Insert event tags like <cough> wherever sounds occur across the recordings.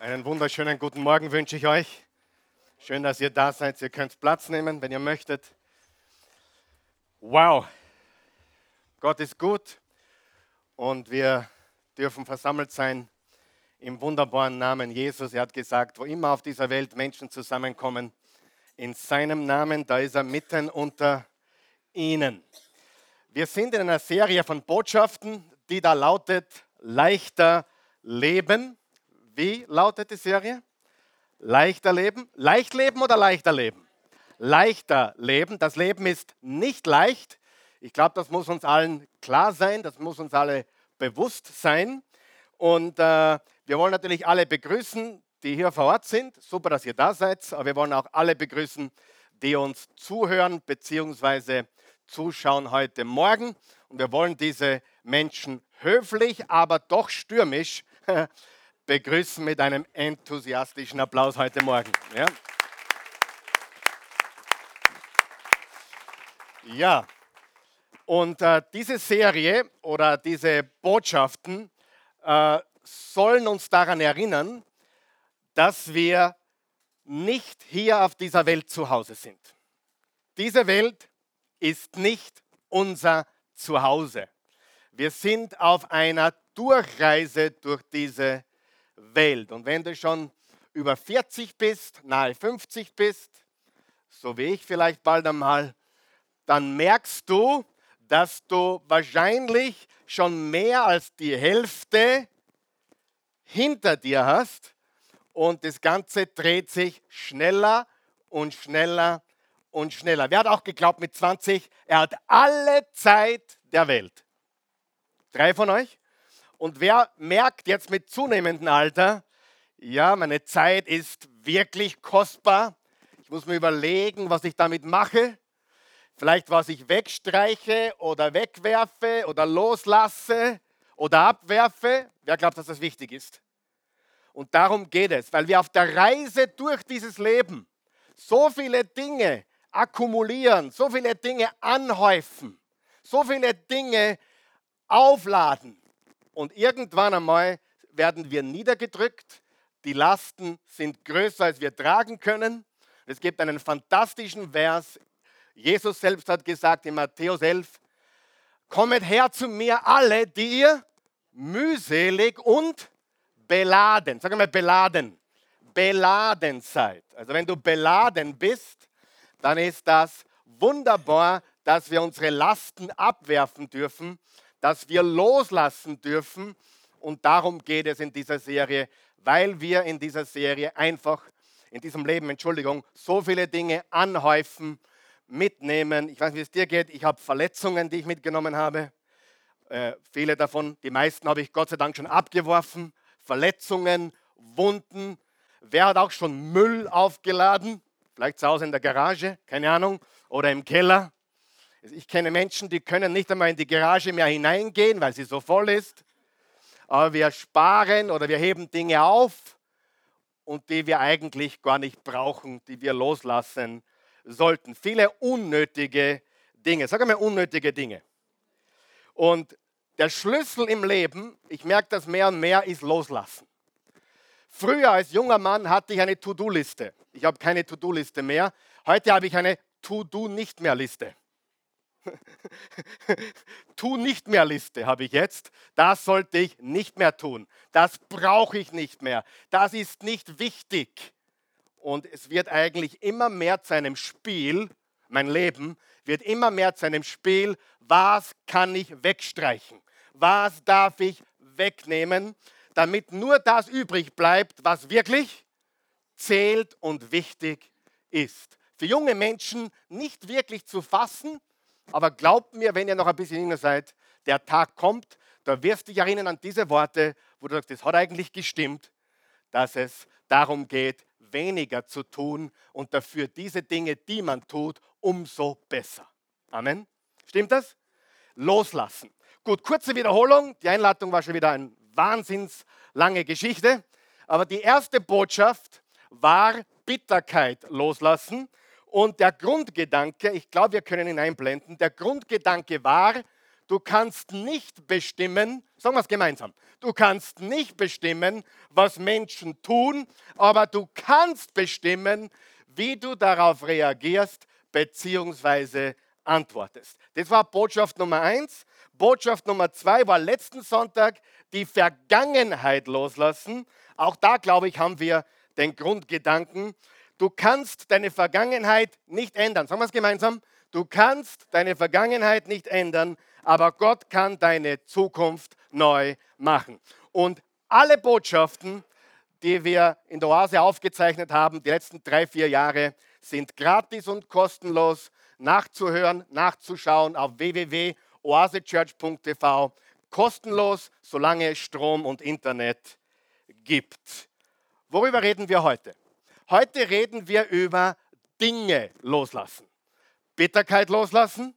Einen wunderschönen guten Morgen wünsche ich euch. Schön, dass ihr da seid. Ihr könnt Platz nehmen, wenn ihr möchtet. Wow, Gott ist gut und wir dürfen versammelt sein im wunderbaren Namen Jesus. Er hat gesagt, wo immer auf dieser Welt Menschen zusammenkommen, in seinem Namen, da ist er mitten unter ihnen. Wir sind in einer Serie von Botschaften, die da lautet, leichter leben. Wie lautet die Serie? Leichter leben. Leicht leben oder leichter leben? Leichter leben. Das Leben ist nicht leicht. Ich glaube, das muss uns allen klar sein, das muss uns alle bewusst sein. Und äh, wir wollen natürlich alle begrüßen, die hier vor Ort sind. Super, dass ihr da seid. Aber wir wollen auch alle begrüßen, die uns zuhören bzw. zuschauen heute Morgen. Und wir wollen diese Menschen höflich, aber doch stürmisch <laughs> begrüßen mit einem enthusiastischen Applaus heute Morgen. Ja, ja. und äh, diese Serie oder diese Botschaften äh, sollen uns daran erinnern, dass wir nicht hier auf dieser Welt zu Hause sind. Diese Welt ist nicht unser Zuhause. Wir sind auf einer Durchreise durch diese Welt. Und wenn du schon über 40 bist, nahe 50 bist, so wie ich vielleicht bald einmal, dann merkst du, dass du wahrscheinlich schon mehr als die Hälfte hinter dir hast und das Ganze dreht sich schneller und schneller und schneller. Wer hat auch geglaubt mit 20, er hat alle Zeit der Welt? Drei von euch? Und wer merkt jetzt mit zunehmendem Alter, ja, meine Zeit ist wirklich kostbar. Ich muss mir überlegen, was ich damit mache. Vielleicht was ich wegstreiche oder wegwerfe oder loslasse oder abwerfe. Wer glaubt, dass das wichtig ist? Und darum geht es, weil wir auf der Reise durch dieses Leben so viele Dinge akkumulieren, so viele Dinge anhäufen, so viele Dinge aufladen, und irgendwann einmal werden wir niedergedrückt. Die Lasten sind größer, als wir tragen können. Es gibt einen fantastischen Vers. Jesus selbst hat gesagt in Matthäus 11, Kommet her zu mir alle, die ihr mühselig und beladen, sag mal beladen, beladen seid. Also wenn du beladen bist, dann ist das wunderbar, dass wir unsere Lasten abwerfen dürfen dass wir loslassen dürfen. Und darum geht es in dieser Serie, weil wir in dieser Serie einfach, in diesem Leben, Entschuldigung, so viele Dinge anhäufen, mitnehmen. Ich weiß nicht, wie es dir geht. Ich habe Verletzungen, die ich mitgenommen habe. Äh, viele davon, die meisten habe ich Gott sei Dank schon abgeworfen. Verletzungen, Wunden. Wer hat auch schon Müll aufgeladen? Vielleicht zu Hause in der Garage, keine Ahnung, oder im Keller. Ich kenne Menschen, die können nicht einmal in die Garage mehr hineingehen, weil sie so voll ist. Aber wir sparen oder wir heben Dinge auf und die wir eigentlich gar nicht brauchen, die wir loslassen sollten. Viele unnötige Dinge. Sag mal unnötige Dinge. Und der Schlüssel im Leben, ich merke das mehr und mehr, ist loslassen. Früher als junger Mann hatte ich eine To-Do-Liste. Ich habe keine To-Do-Liste mehr. Heute habe ich eine To-Do-Nicht-mehr-Liste. <laughs> tu nicht mehr Liste habe ich jetzt. Das sollte ich nicht mehr tun. Das brauche ich nicht mehr. Das ist nicht wichtig. Und es wird eigentlich immer mehr zu einem Spiel, mein Leben wird immer mehr zu einem Spiel, was kann ich wegstreichen? Was darf ich wegnehmen, damit nur das übrig bleibt, was wirklich zählt und wichtig ist. Für junge Menschen nicht wirklich zu fassen, aber glaubt mir, wenn ihr noch ein bisschen jünger seid, der Tag kommt, da wirst du dich erinnern an diese Worte, wo du sagst, das hat eigentlich gestimmt, dass es darum geht, weniger zu tun und dafür diese Dinge, die man tut, umso besser. Amen. Stimmt das? Loslassen. Gut, kurze Wiederholung. Die Einladung war schon wieder eine wahnsinns lange Geschichte. Aber die erste Botschaft war Bitterkeit loslassen. Und der Grundgedanke, ich glaube, wir können ihn einblenden, der Grundgedanke war, Du kannst nicht bestimmen, sagen wir es gemeinsam, du kannst nicht bestimmen, was Menschen tun, aber du kannst bestimmen, wie du darauf reagierst bzw. antwortest. Das war Botschaft Nummer eins. Botschaft Nummer zwei war letzten Sonntag die Vergangenheit loslassen. Auch da, glaube ich, haben wir den Grundgedanken. Du kannst deine Vergangenheit nicht ändern. Sagen wir es gemeinsam. Du kannst deine Vergangenheit nicht ändern, aber Gott kann deine Zukunft neu machen. Und alle Botschaften, die wir in der Oase aufgezeichnet haben, die letzten drei, vier Jahre, sind gratis und kostenlos nachzuhören, nachzuschauen auf www.oasechurch.tv. Kostenlos, solange es Strom und Internet gibt. Worüber reden wir heute? Heute reden wir über Dinge loslassen. Bitterkeit loslassen,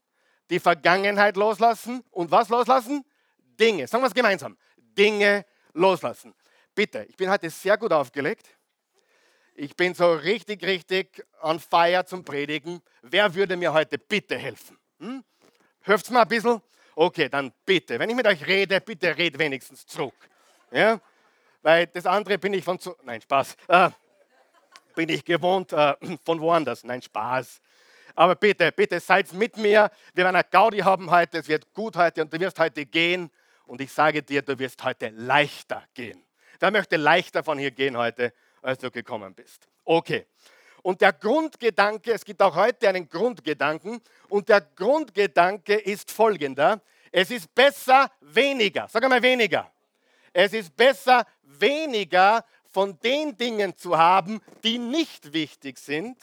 die Vergangenheit loslassen und was loslassen? Dinge. Sagen wir es gemeinsam. Dinge loslassen. Bitte, ich bin heute sehr gut aufgelegt. Ich bin so richtig, richtig on fire zum Predigen. Wer würde mir heute bitte helfen? Hm? Hört mal ein bisschen? Okay, dann bitte. Wenn ich mit euch rede, bitte red wenigstens zurück. Ja? Weil das andere bin ich von zu. Nein, Spaß. Äh, bin ich gewohnt äh, <clears throat> von woanders. Nein, Spaß. Aber bitte, bitte seid mit mir. Wir werden eine Gaudi haben heute. Es wird gut heute und du wirst heute gehen. Und ich sage dir, du wirst heute leichter gehen. Wer möchte leichter von hier gehen heute, als du gekommen bist? Okay. Und der Grundgedanke, es gibt auch heute einen Grundgedanken, und der Grundgedanke ist folgender. Es ist besser weniger. Sag einmal weniger. Es ist besser weniger von den Dingen zu haben, die nicht wichtig sind,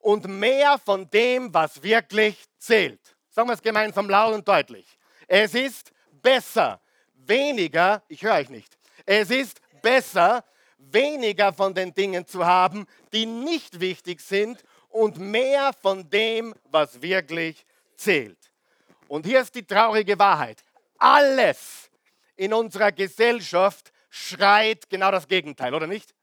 und mehr von dem, was wirklich zählt. Sagen wir es gemeinsam laut und deutlich. Es ist besser, weniger, ich höre euch nicht, es ist besser, weniger von den Dingen zu haben, die nicht wichtig sind und mehr von dem, was wirklich zählt. Und hier ist die traurige Wahrheit. Alles in unserer Gesellschaft schreit genau das Gegenteil, oder nicht?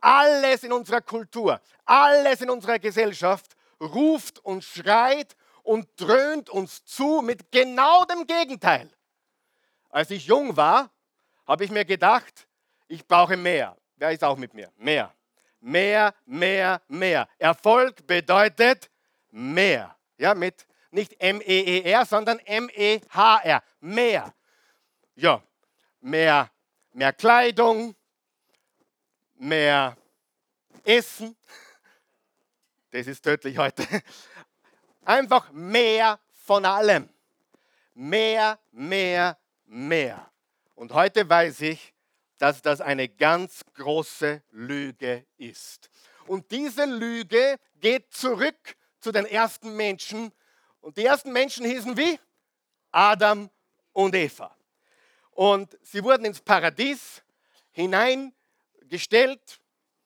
Alles in unserer Kultur, alles in unserer Gesellschaft ruft und schreit und dröhnt uns zu mit genau dem Gegenteil. Als ich jung war, habe ich mir gedacht, ich brauche mehr. Wer ist auch mit mir? Mehr. Mehr, mehr, mehr. Erfolg bedeutet mehr. Ja, mit nicht M-E-E-R, sondern M-E-H-R. Mehr. Ja, mehr, mehr Kleidung, mehr Essen. Das ist tödlich heute. Einfach mehr von allem. Mehr, mehr, mehr. Und heute weiß ich, dass das eine ganz große Lüge ist. Und diese Lüge geht zurück zu den ersten Menschen. Und die ersten Menschen hießen wie? Adam und Eva. Und sie wurden ins Paradies hineingestellt,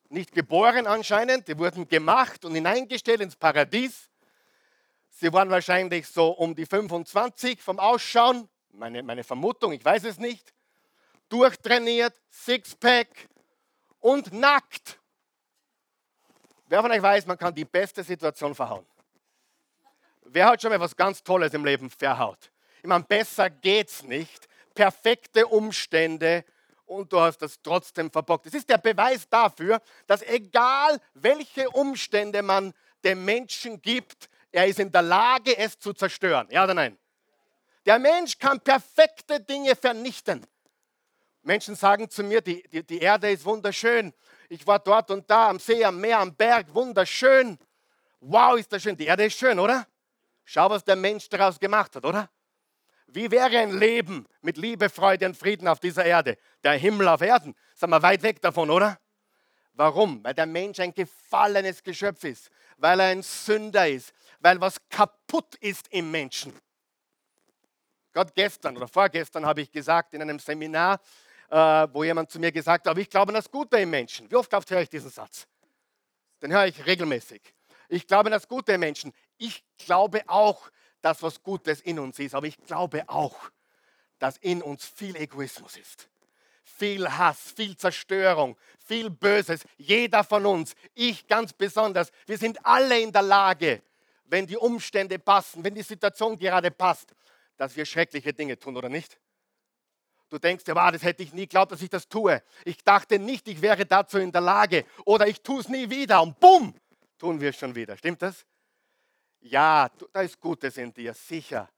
nicht geboren anscheinend, die wurden gemacht und hineingestellt ins Paradies. Sie waren wahrscheinlich so um die 25 vom Ausschauen, meine, meine Vermutung, ich weiß es nicht durchtrainiert, Sixpack und nackt. Wer von euch weiß, man kann die beste Situation verhauen? Wer hat schon mal was ganz Tolles im Leben verhaut? Ich meine, besser geht's nicht. Perfekte Umstände und du hast das trotzdem verbockt. Das ist der Beweis dafür, dass egal welche Umstände man dem Menschen gibt, er ist in der Lage, es zu zerstören. Ja oder nein? Der Mensch kann perfekte Dinge vernichten. Menschen sagen zu mir, die, die, die Erde ist wunderschön. Ich war dort und da am See, am Meer, am Berg, wunderschön. Wow, ist das schön. Die Erde ist schön, oder? Schau, was der Mensch daraus gemacht hat, oder? Wie wäre ein Leben mit Liebe, Freude und Frieden auf dieser Erde? Der Himmel auf Erden. Sind wir weit weg davon, oder? Warum? Weil der Mensch ein gefallenes Geschöpf ist, weil er ein Sünder ist, weil was kaputt ist im Menschen. Gerade gestern oder vorgestern habe ich gesagt in einem Seminar, äh, wo jemand zu mir gesagt hat, ich glaube an das Gute im Menschen. Wie oft höre ich diesen Satz? Den höre ich regelmäßig. Ich glaube an das Gute im Menschen. Ich glaube auch, dass was Gutes in uns ist, aber ich glaube auch, dass in uns viel Egoismus ist. Viel Hass, viel Zerstörung, viel Böses. Jeder von uns, ich ganz besonders, wir sind alle in der Lage, wenn die Umstände passen, wenn die Situation gerade passt, dass wir schreckliche Dinge tun, oder nicht? Du denkst ja, wow, das hätte ich nie geglaubt, dass ich das tue. Ich dachte nicht, ich wäre dazu in der Lage. Oder ich tue es nie wieder. Und bumm, tun wir es schon wieder. Stimmt das? Ja, da ist Gutes in dir, sicher.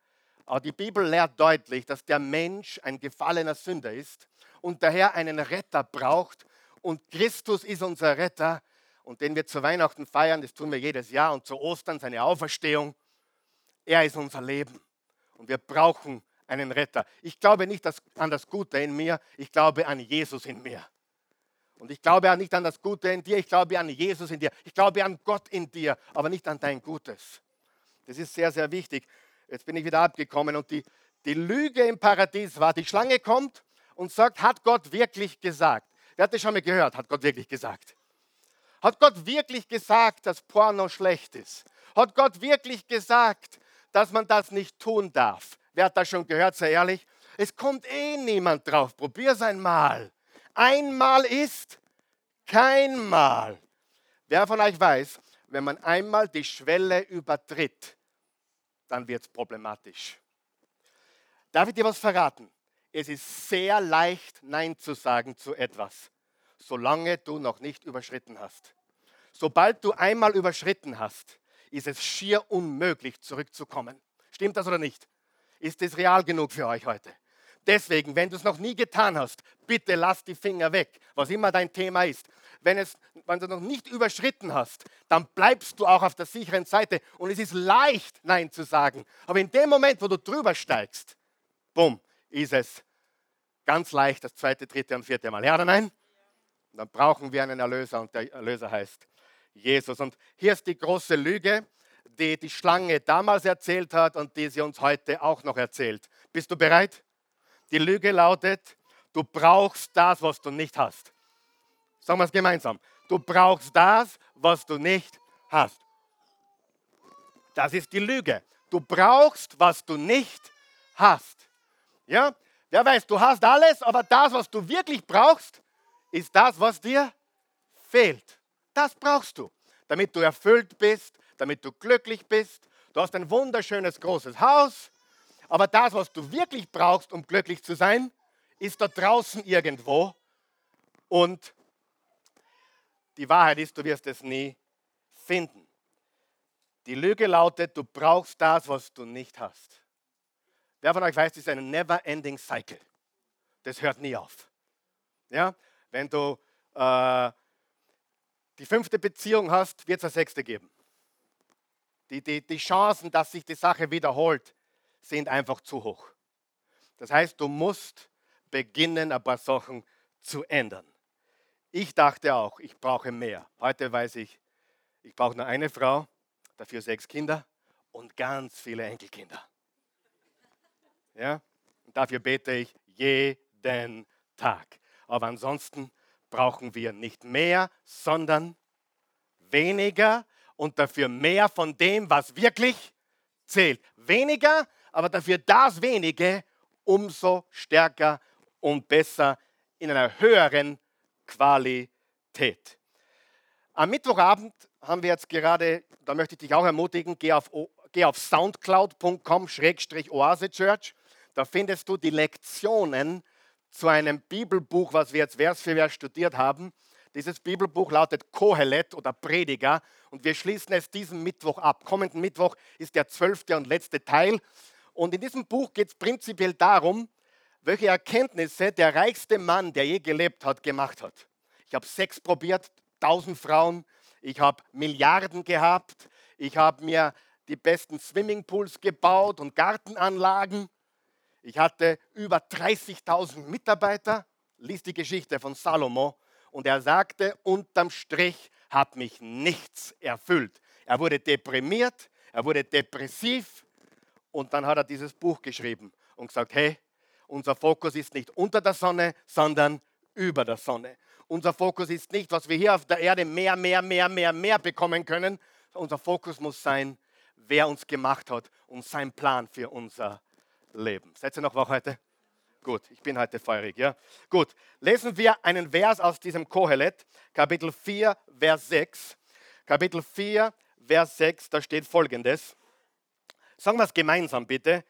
Aber die Bibel lehrt deutlich, dass der Mensch ein gefallener Sünder ist und daher einen Retter braucht. Und Christus ist unser Retter und den wir zu Weihnachten feiern, das tun wir jedes Jahr und zu Ostern seine Auferstehung. Er ist unser Leben und wir brauchen einen Retter. Ich glaube nicht an das Gute in mir, ich glaube an Jesus in mir. Und ich glaube nicht an das Gute in dir, ich glaube an Jesus in dir. Ich glaube an Gott in dir, aber nicht an dein Gutes. Das ist sehr, sehr wichtig. Jetzt bin ich wieder abgekommen und die, die Lüge im Paradies war, die Schlange kommt und sagt, hat Gott wirklich gesagt? Wer hat das schon mal gehört? Hat Gott wirklich gesagt? Hat Gott wirklich gesagt, dass Porno schlecht ist? Hat Gott wirklich gesagt, dass man das nicht tun darf? Wer hat das schon gehört, sei ehrlich? Es kommt eh niemand drauf. Probier es einmal. Einmal ist kein Mal. Wer von euch weiß, wenn man einmal die Schwelle übertritt, dann wird es problematisch. Darf ich dir was verraten? Es ist sehr leicht, Nein zu sagen zu etwas, solange du noch nicht überschritten hast. Sobald du einmal überschritten hast, ist es schier unmöglich, zurückzukommen. Stimmt das oder nicht? Ist es real genug für euch heute? Deswegen, wenn du es noch nie getan hast, bitte lass die Finger weg, was immer dein Thema ist. Wenn, es, wenn du noch nicht überschritten hast, dann bleibst du auch auf der sicheren Seite und es ist leicht, Nein zu sagen. Aber in dem Moment, wo du drüber steigst, bumm, ist es ganz leicht das zweite, dritte und vierte Mal. Ja oder nein? Und dann brauchen wir einen Erlöser und der Erlöser heißt Jesus. Und hier ist die große Lüge die die Schlange damals erzählt hat und die sie uns heute auch noch erzählt. Bist du bereit? Die Lüge lautet, du brauchst das, was du nicht hast. Sagen wir es gemeinsam. Du brauchst das, was du nicht hast. Das ist die Lüge. Du brauchst, was du nicht hast. Ja? Wer weiß, du hast alles, aber das, was du wirklich brauchst, ist das, was dir fehlt. Das brauchst du, damit du erfüllt bist, damit du glücklich bist. Du hast ein wunderschönes großes Haus, aber das, was du wirklich brauchst, um glücklich zu sein, ist da draußen irgendwo. Und die Wahrheit ist, du wirst es nie finden. Die Lüge lautet, du brauchst das, was du nicht hast. Wer von euch weiß, das ist ein never-ending Cycle. Das hört nie auf. Ja? Wenn du äh, die fünfte Beziehung hast, wird es eine sechste geben. Die, die, die Chancen, dass sich die Sache wiederholt, sind einfach zu hoch. Das heißt, du musst beginnen, ein paar Sachen zu ändern. Ich dachte auch, ich brauche mehr. Heute weiß ich, ich brauche nur eine Frau, dafür sechs Kinder und ganz viele Enkelkinder. Ja? Und dafür bete ich jeden Tag. Aber ansonsten brauchen wir nicht mehr, sondern weniger und dafür mehr von dem, was wirklich zählt. Weniger, aber dafür das wenige umso stärker und besser in einer höheren Qualität. Am Mittwochabend haben wir jetzt gerade, da möchte ich dich auch ermutigen, geh auf, geh auf soundcloud.com-oase church. Da findest du die Lektionen zu einem Bibelbuch, was wir jetzt Vers für Vers studiert haben. Dieses Bibelbuch lautet Kohelet oder Prediger und wir schließen es diesen Mittwoch ab. Kommenden Mittwoch ist der zwölfte und letzte Teil. Und in diesem Buch geht es prinzipiell darum, welche Erkenntnisse der reichste Mann, der je gelebt hat, gemacht hat. Ich habe Sex probiert, tausend Frauen, ich habe Milliarden gehabt, ich habe mir die besten Swimmingpools gebaut und Gartenanlagen. Ich hatte über 30.000 Mitarbeiter, liest die Geschichte von Salomo und er sagte, unterm Strich hat mich nichts erfüllt. Er wurde deprimiert, er wurde depressiv und dann hat er dieses Buch geschrieben und gesagt, hey, unser Fokus ist nicht unter der Sonne, sondern über der Sonne. Unser Fokus ist nicht, was wir hier auf der Erde mehr, mehr, mehr, mehr, mehr bekommen können. Unser Fokus muss sein, wer uns gemacht hat und sein Plan für unser Leben. Seid ihr noch wach heute? Gut, ich bin heute feurig, ja. Gut, lesen wir einen Vers aus diesem Kohelet, Kapitel 4, Vers 6. Kapitel 4, Vers 6, da steht folgendes. Sagen wir es gemeinsam bitte.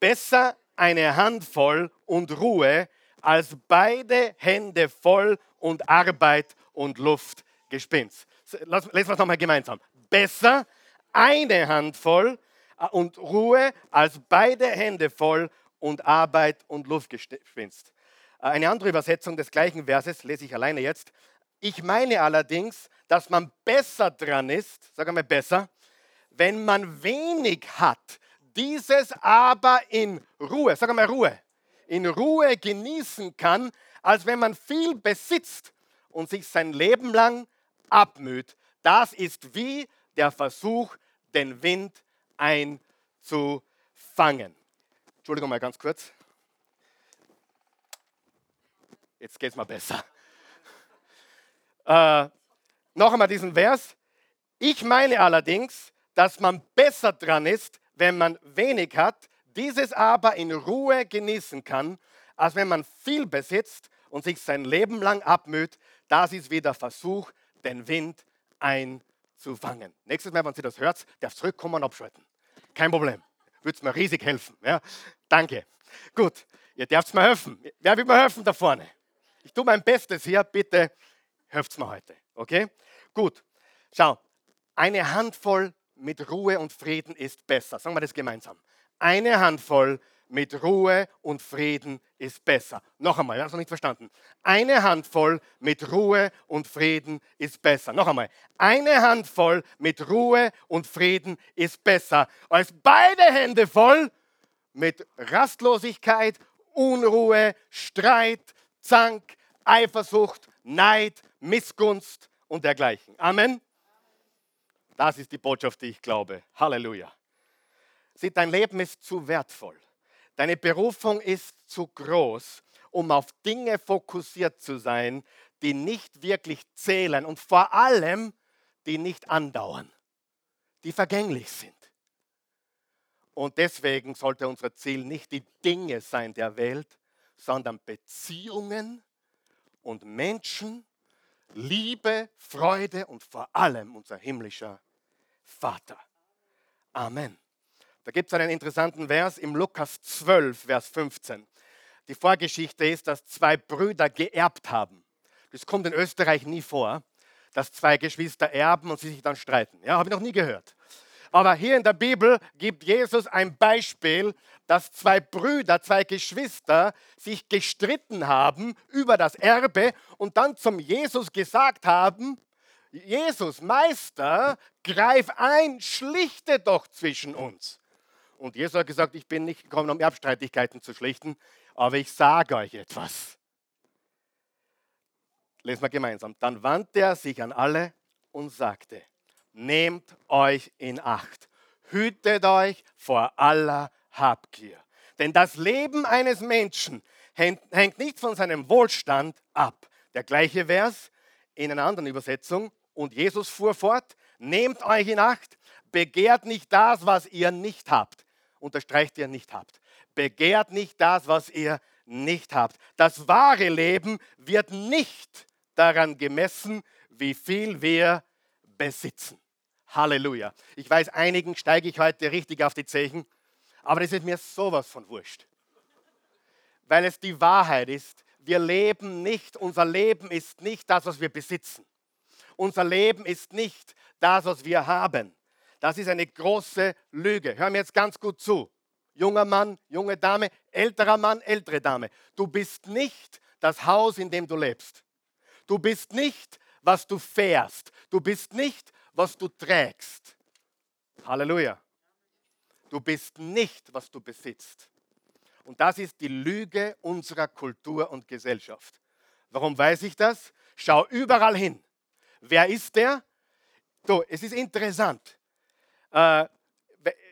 Besser eine Handvoll und Ruhe als beide Hände voll und Arbeit und Luftgespinst. Lesen wir es nochmal gemeinsam. Besser eine Handvoll äh, und Ruhe als beide Hände voll und Arbeit und Luftgespinst. Äh, eine andere Übersetzung des gleichen Verses lese ich alleine jetzt. Ich meine allerdings, dass man besser dran ist, sag einmal besser, wenn man wenig hat, dieses aber in Ruhe, sag einmal Ruhe, in Ruhe genießen kann, als wenn man viel besitzt und sich sein Leben lang abmüht. Das ist wie der Versuch, den Wind einzufangen. Entschuldigung mal ganz kurz. Jetzt geht es mal besser. Äh, noch einmal diesen Vers. Ich meine allerdings, dass man besser dran ist, wenn man wenig hat, dieses aber in Ruhe genießen kann, als wenn man viel besitzt und sich sein Leben lang abmüht. Das ist wieder Versuch, den Wind einzufangen. Nächstes Mal, wenn Sie das hört, darf zurückkommen und abschalten. Kein Problem. Würde es mir riesig helfen. Ja? Danke. Gut, ihr dürft mir helfen. Wer will mir helfen da vorne? Ich tue mein Bestes hier. Bitte helft mir heute. Okay? Gut. Schau, eine Handvoll mit Ruhe und Frieden ist besser. Sagen wir das gemeinsam. Eine Handvoll mit Ruhe und Frieden ist besser. Noch einmal, ich habe es noch nicht verstanden. Eine Handvoll mit Ruhe und Frieden ist besser. Noch einmal. Eine Handvoll mit Ruhe und Frieden ist besser als beide Hände voll mit Rastlosigkeit, Unruhe, Streit, Zank, Eifersucht, Neid, Missgunst und dergleichen. Amen. Das ist die Botschaft, die ich glaube. Halleluja. Sieh, dein Leben ist zu wertvoll. Deine Berufung ist zu groß, um auf Dinge fokussiert zu sein, die nicht wirklich zählen und vor allem, die nicht andauern, die vergänglich sind. Und deswegen sollte unser Ziel nicht die Dinge sein der Welt, sondern Beziehungen und Menschen, Liebe, Freude und vor allem unser himmlischer Vater. Amen. Da gibt es einen interessanten Vers im Lukas 12, Vers 15. Die Vorgeschichte ist, dass zwei Brüder geerbt haben. Das kommt in Österreich nie vor, dass zwei Geschwister erben und sie sich dann streiten. Ja, habe ich noch nie gehört. Aber hier in der Bibel gibt Jesus ein Beispiel, dass zwei Brüder, zwei Geschwister sich gestritten haben über das Erbe und dann zum Jesus gesagt haben, Jesus, Meister, greif ein, schlichte doch zwischen uns. Und Jesus hat gesagt, ich bin nicht gekommen, um Erbstreitigkeiten zu schlichten, aber ich sage euch etwas. Lesen wir gemeinsam. Dann wandte er sich an alle und sagte, nehmt euch in Acht, hütet euch vor aller Habgier. Denn das Leben eines Menschen hängt nicht von seinem Wohlstand ab. Der gleiche Vers in einer anderen Übersetzung. Und Jesus fuhr fort, nehmt euch in Acht, begehrt nicht das, was ihr nicht habt. Unterstreicht ihr nicht habt. Begehrt nicht das, was ihr nicht habt. Das wahre Leben wird nicht daran gemessen, wie viel wir besitzen. Halleluja. Ich weiß, einigen steige ich heute richtig auf die Zechen, aber das ist mir sowas von wurscht. Weil es die Wahrheit ist, wir leben nicht, unser Leben ist nicht das, was wir besitzen. Unser Leben ist nicht das, was wir haben. Das ist eine große Lüge. Hör mir jetzt ganz gut zu. Junger Mann, junge Dame, älterer Mann, ältere Dame. Du bist nicht das Haus, in dem du lebst. Du bist nicht, was du fährst. Du bist nicht, was du trägst. Halleluja. Du bist nicht, was du besitzt. Und das ist die Lüge unserer Kultur und Gesellschaft. Warum weiß ich das? Schau überall hin. Wer ist der? Du, es ist interessant. Äh,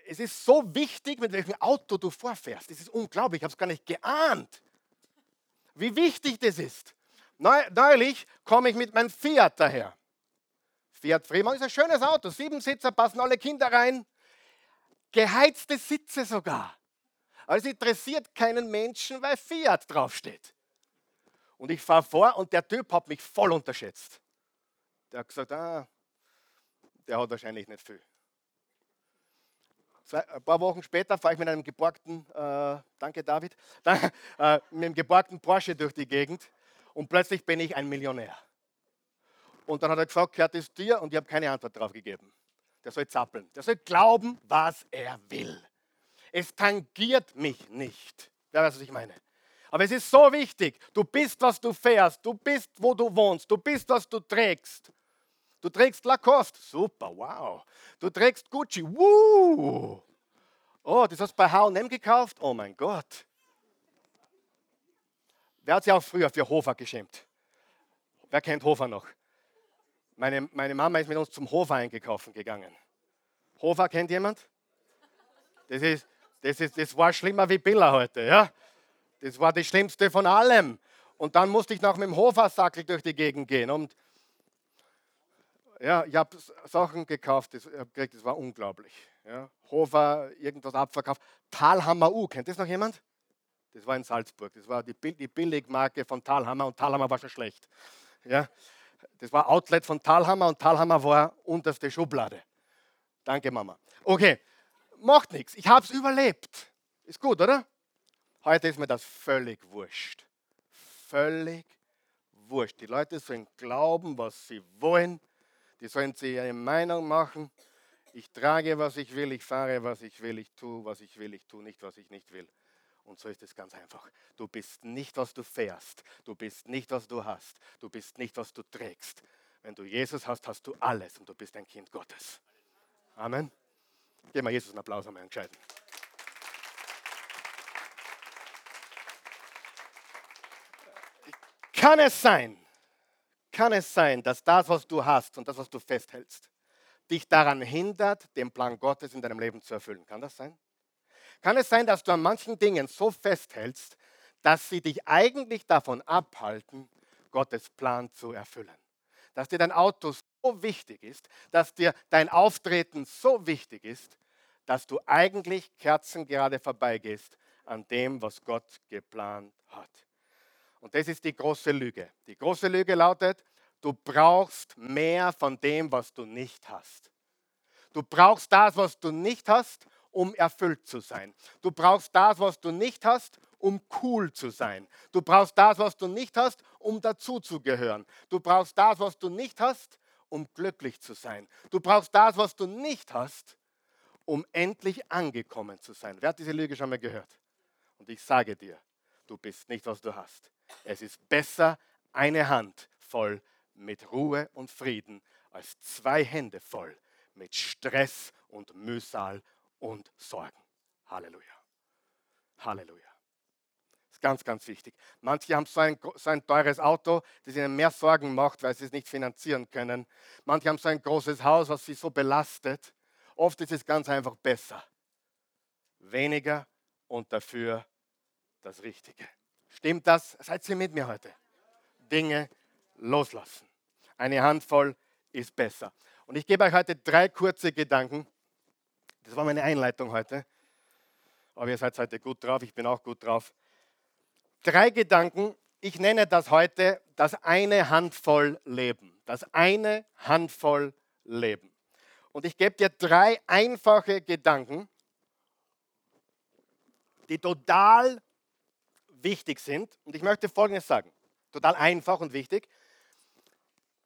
es ist so wichtig, mit welchem Auto du vorfährst. Es ist unglaublich, ich habe es gar nicht geahnt, wie wichtig das ist. Neulich komme ich mit meinem Fiat daher. Fiat Fremont ist ein schönes Auto, sieben Sitzer, passen alle Kinder rein, geheizte Sitze sogar. Also interessiert keinen Menschen, weil Fiat draufsteht. Und ich fahre vor und der Typ hat mich voll unterschätzt. Der hat gesagt, ah, der hat wahrscheinlich nicht viel. Ein paar Wochen später fahre ich mit einem geborgten, äh, danke David, <laughs> äh, mit einem geborgten Porsche durch die Gegend und plötzlich bin ich ein Millionär. Und dann hat er gesagt, gehört es dir? Und ich habe keine Antwort darauf gegeben. Der soll zappeln. Der soll glauben, was er will. Es tangiert mich nicht. Wer weiß, was ich meine? Aber es ist so wichtig. Du bist, was du fährst. Du bist, wo du wohnst. Du bist, was du trägst. Du trägst Lacoste. Super, wow. Du trägst Gucci. Woo. Oh, das hast du bei H&M gekauft? Oh mein Gott. Wer hat sich auch früher für Hofer geschämt? Wer kennt Hofer noch? Meine, meine Mama ist mit uns zum Hofer einkaufen gegangen. Hofer kennt jemand? Das, ist, das, ist, das war schlimmer wie Billa heute. Ja? Das war das Schlimmste von allem. Und dann musste ich noch mit dem Hofersackel durch die Gegend gehen. Und ja, ich habe Sachen gekauft, das, das war unglaublich. Ja. Hofer, irgendwas abverkauft. Talhammer U, kennt das noch jemand? Das war in Salzburg. Das war die, die Billigmarke von Talhammer und Talhammer war schon schlecht. Ja. Das war Outlet von Talhammer und Talhammer war unterste Schublade. Danke, Mama. Okay, macht nichts. Ich habe es überlebt. Ist gut, oder? Heute ist mir das völlig wurscht. Völlig wurscht. Die Leute sollen glauben, was sie wollen. Die sollen sich ihre Meinung machen. Ich trage, was ich will, ich fahre, was ich will, ich tue, was ich will, ich tue nicht, was ich nicht will. Und so ist es ganz einfach. Du bist nicht, was du fährst. Du bist nicht, was du hast. Du bist nicht, was du trägst. Wenn du Jesus hast, hast du alles und du bist ein Kind Gottes. Amen. Geben wir Jesus einen Applaus am Entscheiden. Kann es sein, kann es sein, dass das, was du hast und das, was du festhältst, dich daran hindert, den Plan Gottes in deinem Leben zu erfüllen? Kann das sein? Kann es sein, dass du an manchen Dingen so festhältst, dass sie dich eigentlich davon abhalten, Gottes Plan zu erfüllen? Dass dir dein Auto wichtig ist, dass dir dein Auftreten so wichtig ist, dass du eigentlich kerzengerade vorbeigehst an dem, was Gott geplant hat. Und das ist die große Lüge. Die große Lüge lautet, du brauchst mehr von dem, was du nicht hast. Du brauchst das, was du nicht hast, um erfüllt zu sein. Du brauchst das, was du nicht hast, um cool zu sein. Du brauchst das, was du nicht hast, um dazuzugehören. Du brauchst das, was du nicht hast, um glücklich zu sein. Du brauchst das, was du nicht hast, um endlich angekommen zu sein. Wer hat diese Lüge schon mal gehört? Und ich sage dir, du bist nicht, was du hast. Es ist besser, eine Hand voll mit Ruhe und Frieden, als zwei Hände voll mit Stress und Mühsal und Sorgen. Halleluja. Halleluja. Ganz, ganz wichtig. Manche haben so ein, so ein teures Auto, das ihnen mehr Sorgen macht, weil sie es nicht finanzieren können. Manche haben so ein großes Haus, was sie so belastet. Oft ist es ganz einfach besser. Weniger und dafür das Richtige. Stimmt das? Seid ihr mit mir heute? Dinge loslassen. Eine Handvoll ist besser. Und ich gebe euch heute drei kurze Gedanken, das war meine Einleitung heute. Aber ihr seid heute gut drauf, ich bin auch gut drauf. Drei Gedanken. Ich nenne das heute das eine Handvoll Leben. Das eine Handvoll Leben. Und ich gebe dir drei einfache Gedanken, die total wichtig sind. Und ich möchte Folgendes sagen. Total einfach und wichtig.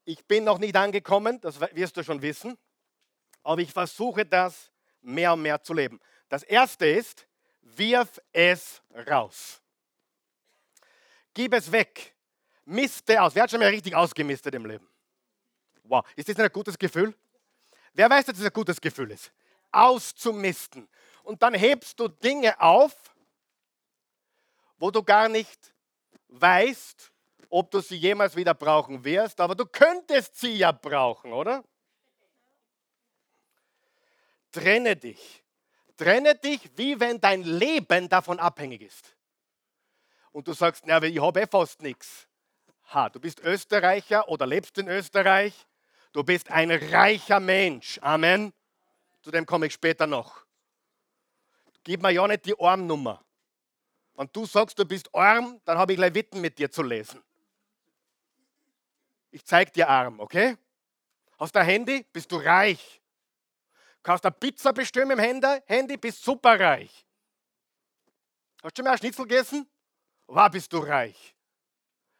Ich bin noch nicht angekommen, das wirst du schon wissen. Aber ich versuche das mehr und mehr zu leben. Das erste ist, wirf es raus. Gib es weg. Miste aus. Wer hat schon mal richtig ausgemistet im Leben? Wow, ist das ein gutes Gefühl? Wer weiß, dass das ein gutes Gefühl ist? Auszumisten. Und dann hebst du Dinge auf, wo du gar nicht weißt, ob du sie jemals wieder brauchen wirst, aber du könntest sie ja brauchen, oder? Trenne dich. Trenne dich, wie wenn dein Leben davon abhängig ist. Und du sagst, na, ich habe eh fast nichts. Ha, du bist Österreicher oder lebst in Österreich. Du bist ein reicher Mensch. Amen. Zu dem komme ich später noch. Gib mir ja nicht die Armnummer. Wenn du sagst, du bist arm, dann habe ich Leviten mit dir zu lesen. Ich zeige dir arm, okay? Hast du ein Handy? Bist du reich? kannst eine Pizza bestellen im Handy, bist superreich. Hast du schon mal ein Schnitzel gegessen? War bist du reich.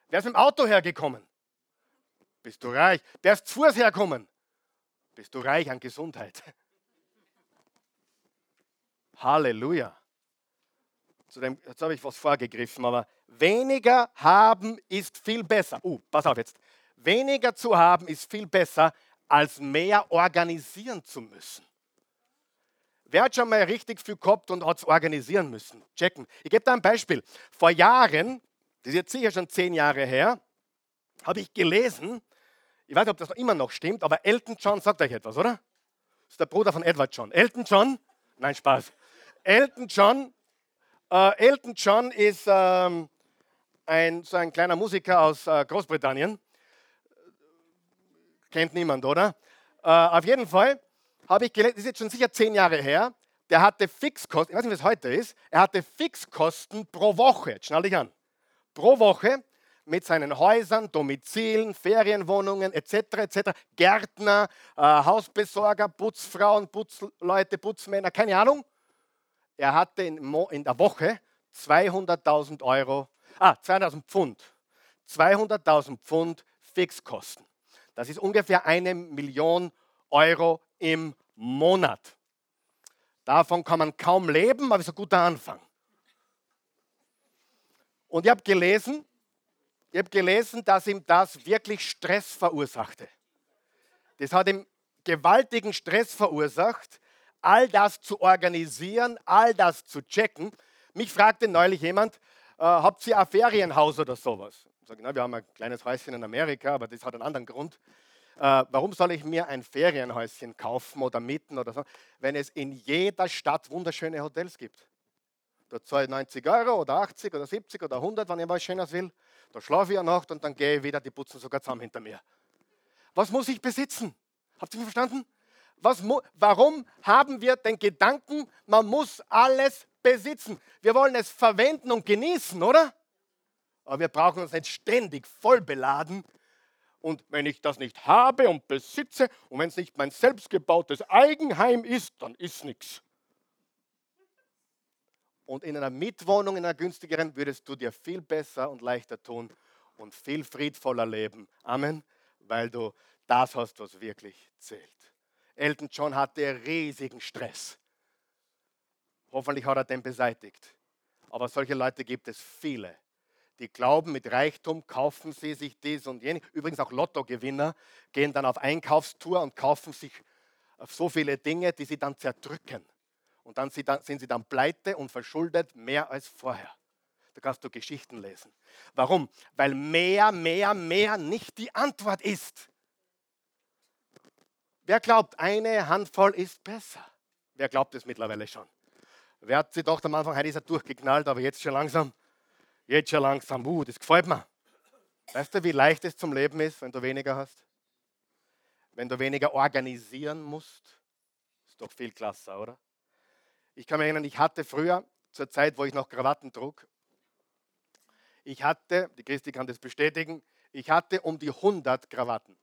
Wer ist mit dem Auto hergekommen? Bist du reich. Wer ist zu Fuß hergekommen? Bist du reich an Gesundheit. <laughs> Halleluja. Zu dem, jetzt habe ich was vorgegriffen, aber weniger haben ist viel besser. Uh, pass auf jetzt. Weniger zu haben ist viel besser, als mehr organisieren zu müssen. Wer hat schon mal richtig viel gehabt und hat es organisieren müssen? Checken. Ich gebe da ein Beispiel. Vor Jahren, das ist jetzt sicher schon zehn Jahre her, habe ich gelesen, ich weiß nicht, ob das immer noch stimmt, aber Elton John sagt euch etwas, oder? Das ist der Bruder von Edward John. Elton John, nein, Spaß. Elton John, äh, Elton John ist ähm, ein, so ein kleiner Musiker aus äh, Großbritannien. Kennt niemand, oder? Äh, auf jeden Fall habe ich gelesen, das ist jetzt schon sicher zehn Jahre her, der hatte Fixkosten, ich weiß nicht, was heute ist, er hatte Fixkosten pro Woche, jetzt schnall dich an, pro Woche mit seinen Häusern, Domizilen, Ferienwohnungen etc. etc. Gärtner, äh, Hausbesorger, Putzfrauen, Putzleute, Putzmänner, keine Ahnung. Er hatte in, in der Woche 200.000 Euro, ah, 200.000 Pfund, 200.000 Pfund Fixkosten. Das ist ungefähr eine Million Euro im Monat. Davon kann man kaum leben, aber ist ein guter Anfang. Und ich habe gelesen, ich habe gelesen, dass ihm das wirklich Stress verursachte. Das hat ihm gewaltigen Stress verursacht, all das zu organisieren, all das zu checken. Mich fragte neulich jemand, äh, habt ihr ein Ferienhaus oder sowas? Ich sage, na, wir haben ein kleines Häuschen in Amerika, aber das hat einen anderen Grund. Äh, warum soll ich mir ein Ferienhäuschen kaufen oder mieten oder so, wenn es in jeder Stadt wunderschöne Hotels gibt? Da zahle ich 90 Euro oder 80 oder 70 oder 100, wenn ich was Schönes will. Da schlafe ich eine Nacht und dann gehe ich wieder, die putzen sogar zusammen hinter mir. Was muss ich besitzen? Habt ihr mich verstanden? Was, warum haben wir den Gedanken, man muss alles besitzen? Wir wollen es verwenden und genießen, oder? Aber wir brauchen uns nicht ständig voll beladen. Und wenn ich das nicht habe und besitze und wenn es nicht mein selbstgebautes Eigenheim ist, dann ist nichts. Und in einer Mitwohnung, in einer günstigeren, würdest du dir viel besser und leichter tun und viel friedvoller leben. Amen. Weil du das hast, was wirklich zählt. Elton John hatte riesigen Stress. Hoffentlich hat er den beseitigt. Aber solche Leute gibt es viele. Die glauben, mit Reichtum kaufen sie sich dies und jenes. Übrigens auch Lottogewinner gehen dann auf Einkaufstour und kaufen sich so viele Dinge, die sie dann zerdrücken. Und dann sind sie dann pleite und verschuldet mehr als vorher. Da kannst du Geschichten lesen. Warum? Weil mehr, mehr, mehr nicht die Antwort ist. Wer glaubt, eine Handvoll ist besser? Wer glaubt es mittlerweile schon? Wer hat sie doch am Anfang, heute ist er durchgeknallt, aber jetzt schon langsam, jetzt schon langsam, uh, das gefällt mir. Weißt du, wie leicht es zum Leben ist, wenn du weniger hast? Wenn du weniger organisieren musst? Ist doch viel klasser, oder? Ich kann mich erinnern, ich hatte früher, zur Zeit, wo ich noch Krawatten trug, ich hatte, die Christi kann das bestätigen, ich hatte um die 100 Krawatten.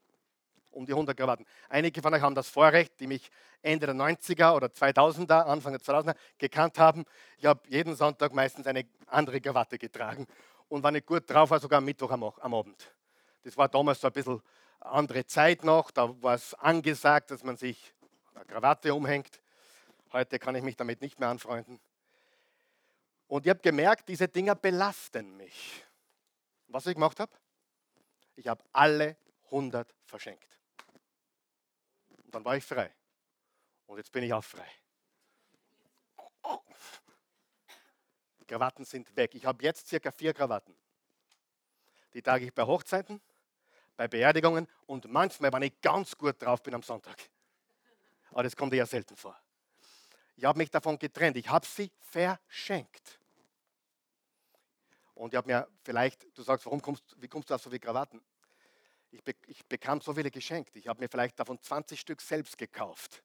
Um die 100 Krawatten. Einige von euch haben das Vorrecht, die mich Ende der 90er oder 2000er, Anfang der 2000er gekannt haben. Ich habe jeden Sonntag meistens eine andere Krawatte getragen und war nicht gut drauf, war sogar am Mittwoch am, am Abend. Das war damals so ein bisschen andere Zeit noch, da war es angesagt, dass man sich eine Krawatte umhängt. Heute kann ich mich damit nicht mehr anfreunden. Und ich habe gemerkt, diese Dinger belasten mich. Was ich gemacht habe? Ich habe alle 100 verschenkt. Dann war ich frei. Und jetzt bin ich auch frei. Krawatten sind weg. Ich habe jetzt circa vier Krawatten. Die trage ich bei Hochzeiten, bei Beerdigungen und manchmal, wenn ich ganz gut drauf bin am Sonntag. Aber das kommt eher selten vor. Ich habe mich davon getrennt. Ich habe sie verschenkt. Und ich habe mir vielleicht, du sagst, warum kommst, wie kommst du auf so viele Krawatten? Ich, be ich bekam so viele geschenkt. Ich habe mir vielleicht davon 20 Stück selbst gekauft.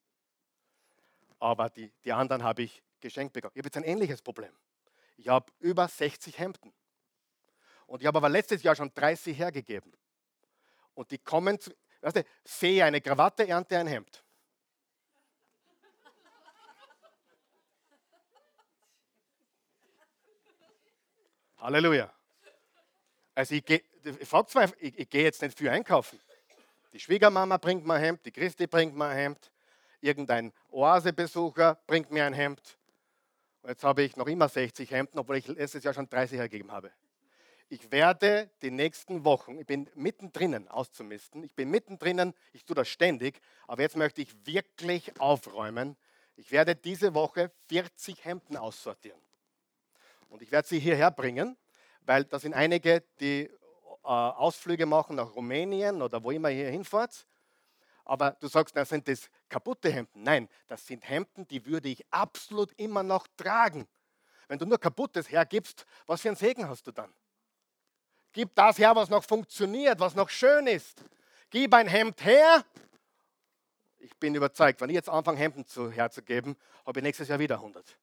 Aber die, die anderen habe ich geschenkt bekommen. Ich habe jetzt ein ähnliches Problem. Ich habe über 60 Hemden. Und ich habe aber letztes Jahr schon 30 hergegeben. Und die kommen, zu, weißt du, sehe eine Krawatte, ernte ein Hemd. Halleluja. Also ich gehe ich, frag zwar, ich, ich gehe jetzt nicht viel einkaufen. Die Schwiegermama bringt mir ein Hemd, die Christi bringt mir ein Hemd, irgendein Oasebesucher bringt mir ein Hemd. Und jetzt habe ich noch immer 60 Hemden, obwohl ich letztes Jahr schon 30 ergeben habe. Ich werde die nächsten Wochen, ich bin mittendrin auszumisten, ich bin mittendrin, ich tue das ständig, aber jetzt möchte ich wirklich aufräumen. Ich werde diese Woche 40 Hemden aussortieren. Und ich werde sie hierher bringen, weil da sind einige, die Ausflüge machen nach Rumänien oder wo immer ihr hinfahrt. Aber du sagst, das sind das kaputte Hemden. Nein, das sind Hemden, die würde ich absolut immer noch tragen. Wenn du nur kaputtes hergibst, was für einen Segen hast du dann? Gib das her, was noch funktioniert, was noch schön ist. Gib ein Hemd her. Ich bin überzeugt, wenn ich jetzt anfange, Hemden zu, herzugeben, habe ich nächstes Jahr wieder 100.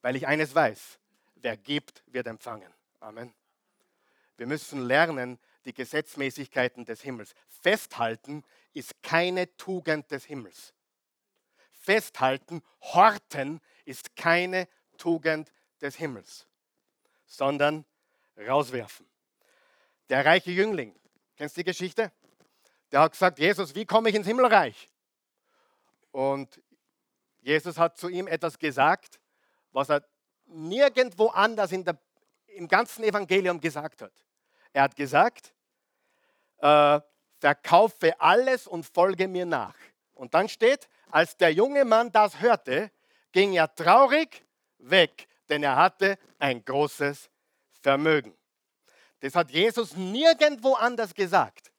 Weil ich eines weiß, wer gibt, wird empfangen. Amen. Wir müssen lernen, die Gesetzmäßigkeiten des Himmels. Festhalten ist keine Tugend des Himmels. Festhalten, horten ist keine Tugend des Himmels, sondern rauswerfen. Der reiche Jüngling, kennst du die Geschichte? Der hat gesagt, Jesus, wie komme ich ins Himmelreich? Und Jesus hat zu ihm etwas gesagt, was er nirgendwo anders der, im ganzen Evangelium gesagt hat. Er hat gesagt, äh, verkaufe alles und folge mir nach. Und dann steht, als der junge Mann das hörte, ging er traurig weg, denn er hatte ein großes Vermögen. Das hat Jesus nirgendwo anders gesagt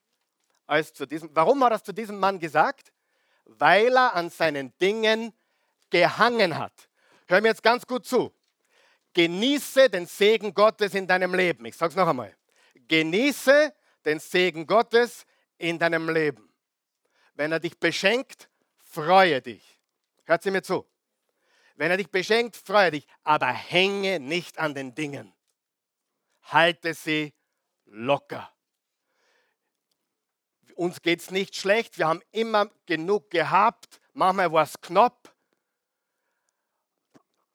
als zu diesem. Warum hat er es zu diesem Mann gesagt? Weil er an seinen Dingen gehangen hat. Hör mir jetzt ganz gut zu. Genieße den Segen Gottes in deinem Leben. Ich sage es noch einmal. Genieße den Segen Gottes in deinem Leben. Wenn er dich beschenkt, freue dich. Hört sie mir zu. Wenn er dich beschenkt, freue dich, aber hänge nicht an den Dingen halte sie locker. Uns geht es nicht schlecht, wir haben immer genug gehabt, manchmal war es knapp.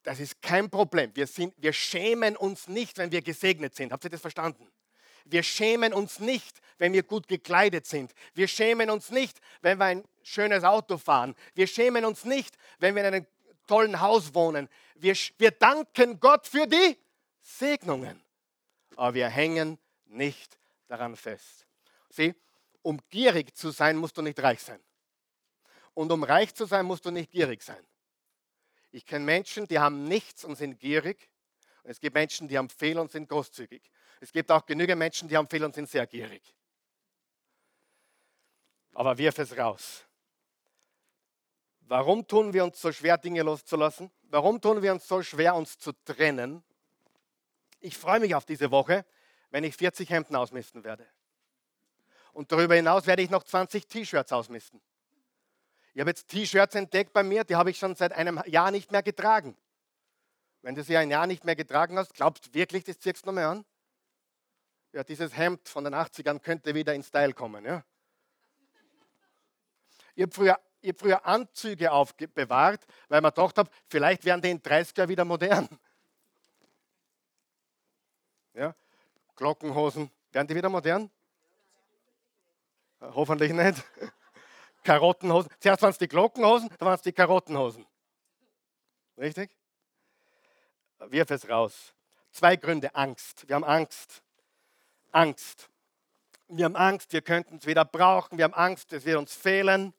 Das ist kein Problem. Wir, sind, wir schämen uns nicht, wenn wir gesegnet sind. Habt ihr das verstanden? Wir schämen uns nicht, wenn wir gut gekleidet sind. Wir schämen uns nicht, wenn wir ein schönes Auto fahren. Wir schämen uns nicht, wenn wir in einem tollen Haus wohnen. Wir, wir danken Gott für die Segnungen aber wir hängen nicht daran fest. Sieh, um gierig zu sein, musst du nicht reich sein. Und um reich zu sein, musst du nicht gierig sein. Ich kenne Menschen, die haben nichts und sind gierig. Und es gibt Menschen, die haben viel und sind großzügig. Es gibt auch genügend Menschen, die haben viel und sind sehr gierig. Aber wirf es raus. Warum tun wir uns so schwer, Dinge loszulassen? Warum tun wir uns so schwer, uns zu trennen? Ich freue mich auf diese Woche, wenn ich 40 Hemden ausmisten werde. Und darüber hinaus werde ich noch 20 T-Shirts ausmisten. Ich habe jetzt T-Shirts entdeckt bei mir, die habe ich schon seit einem Jahr nicht mehr getragen. Wenn du sie ein Jahr nicht mehr getragen hast, glaubst du wirklich, das ziehst du nochmal an? Ja, dieses Hemd von den 80ern könnte wieder in Style kommen. Ja? Ich habe früher, hab früher Anzüge aufbewahrt, weil man gedacht habe, vielleicht werden die in 30 Jahren wieder modern. Ja? Glockenhosen, werden die wieder modern? Hoffentlich nicht. <laughs> Karottenhosen. Zuerst waren es die Glockenhosen, dann waren es die Karottenhosen. Richtig? Wirf es raus. Zwei Gründe. Angst. Wir haben Angst. Angst. Wir haben Angst, wir könnten es wieder brauchen. Wir haben Angst, es wird uns fehlen.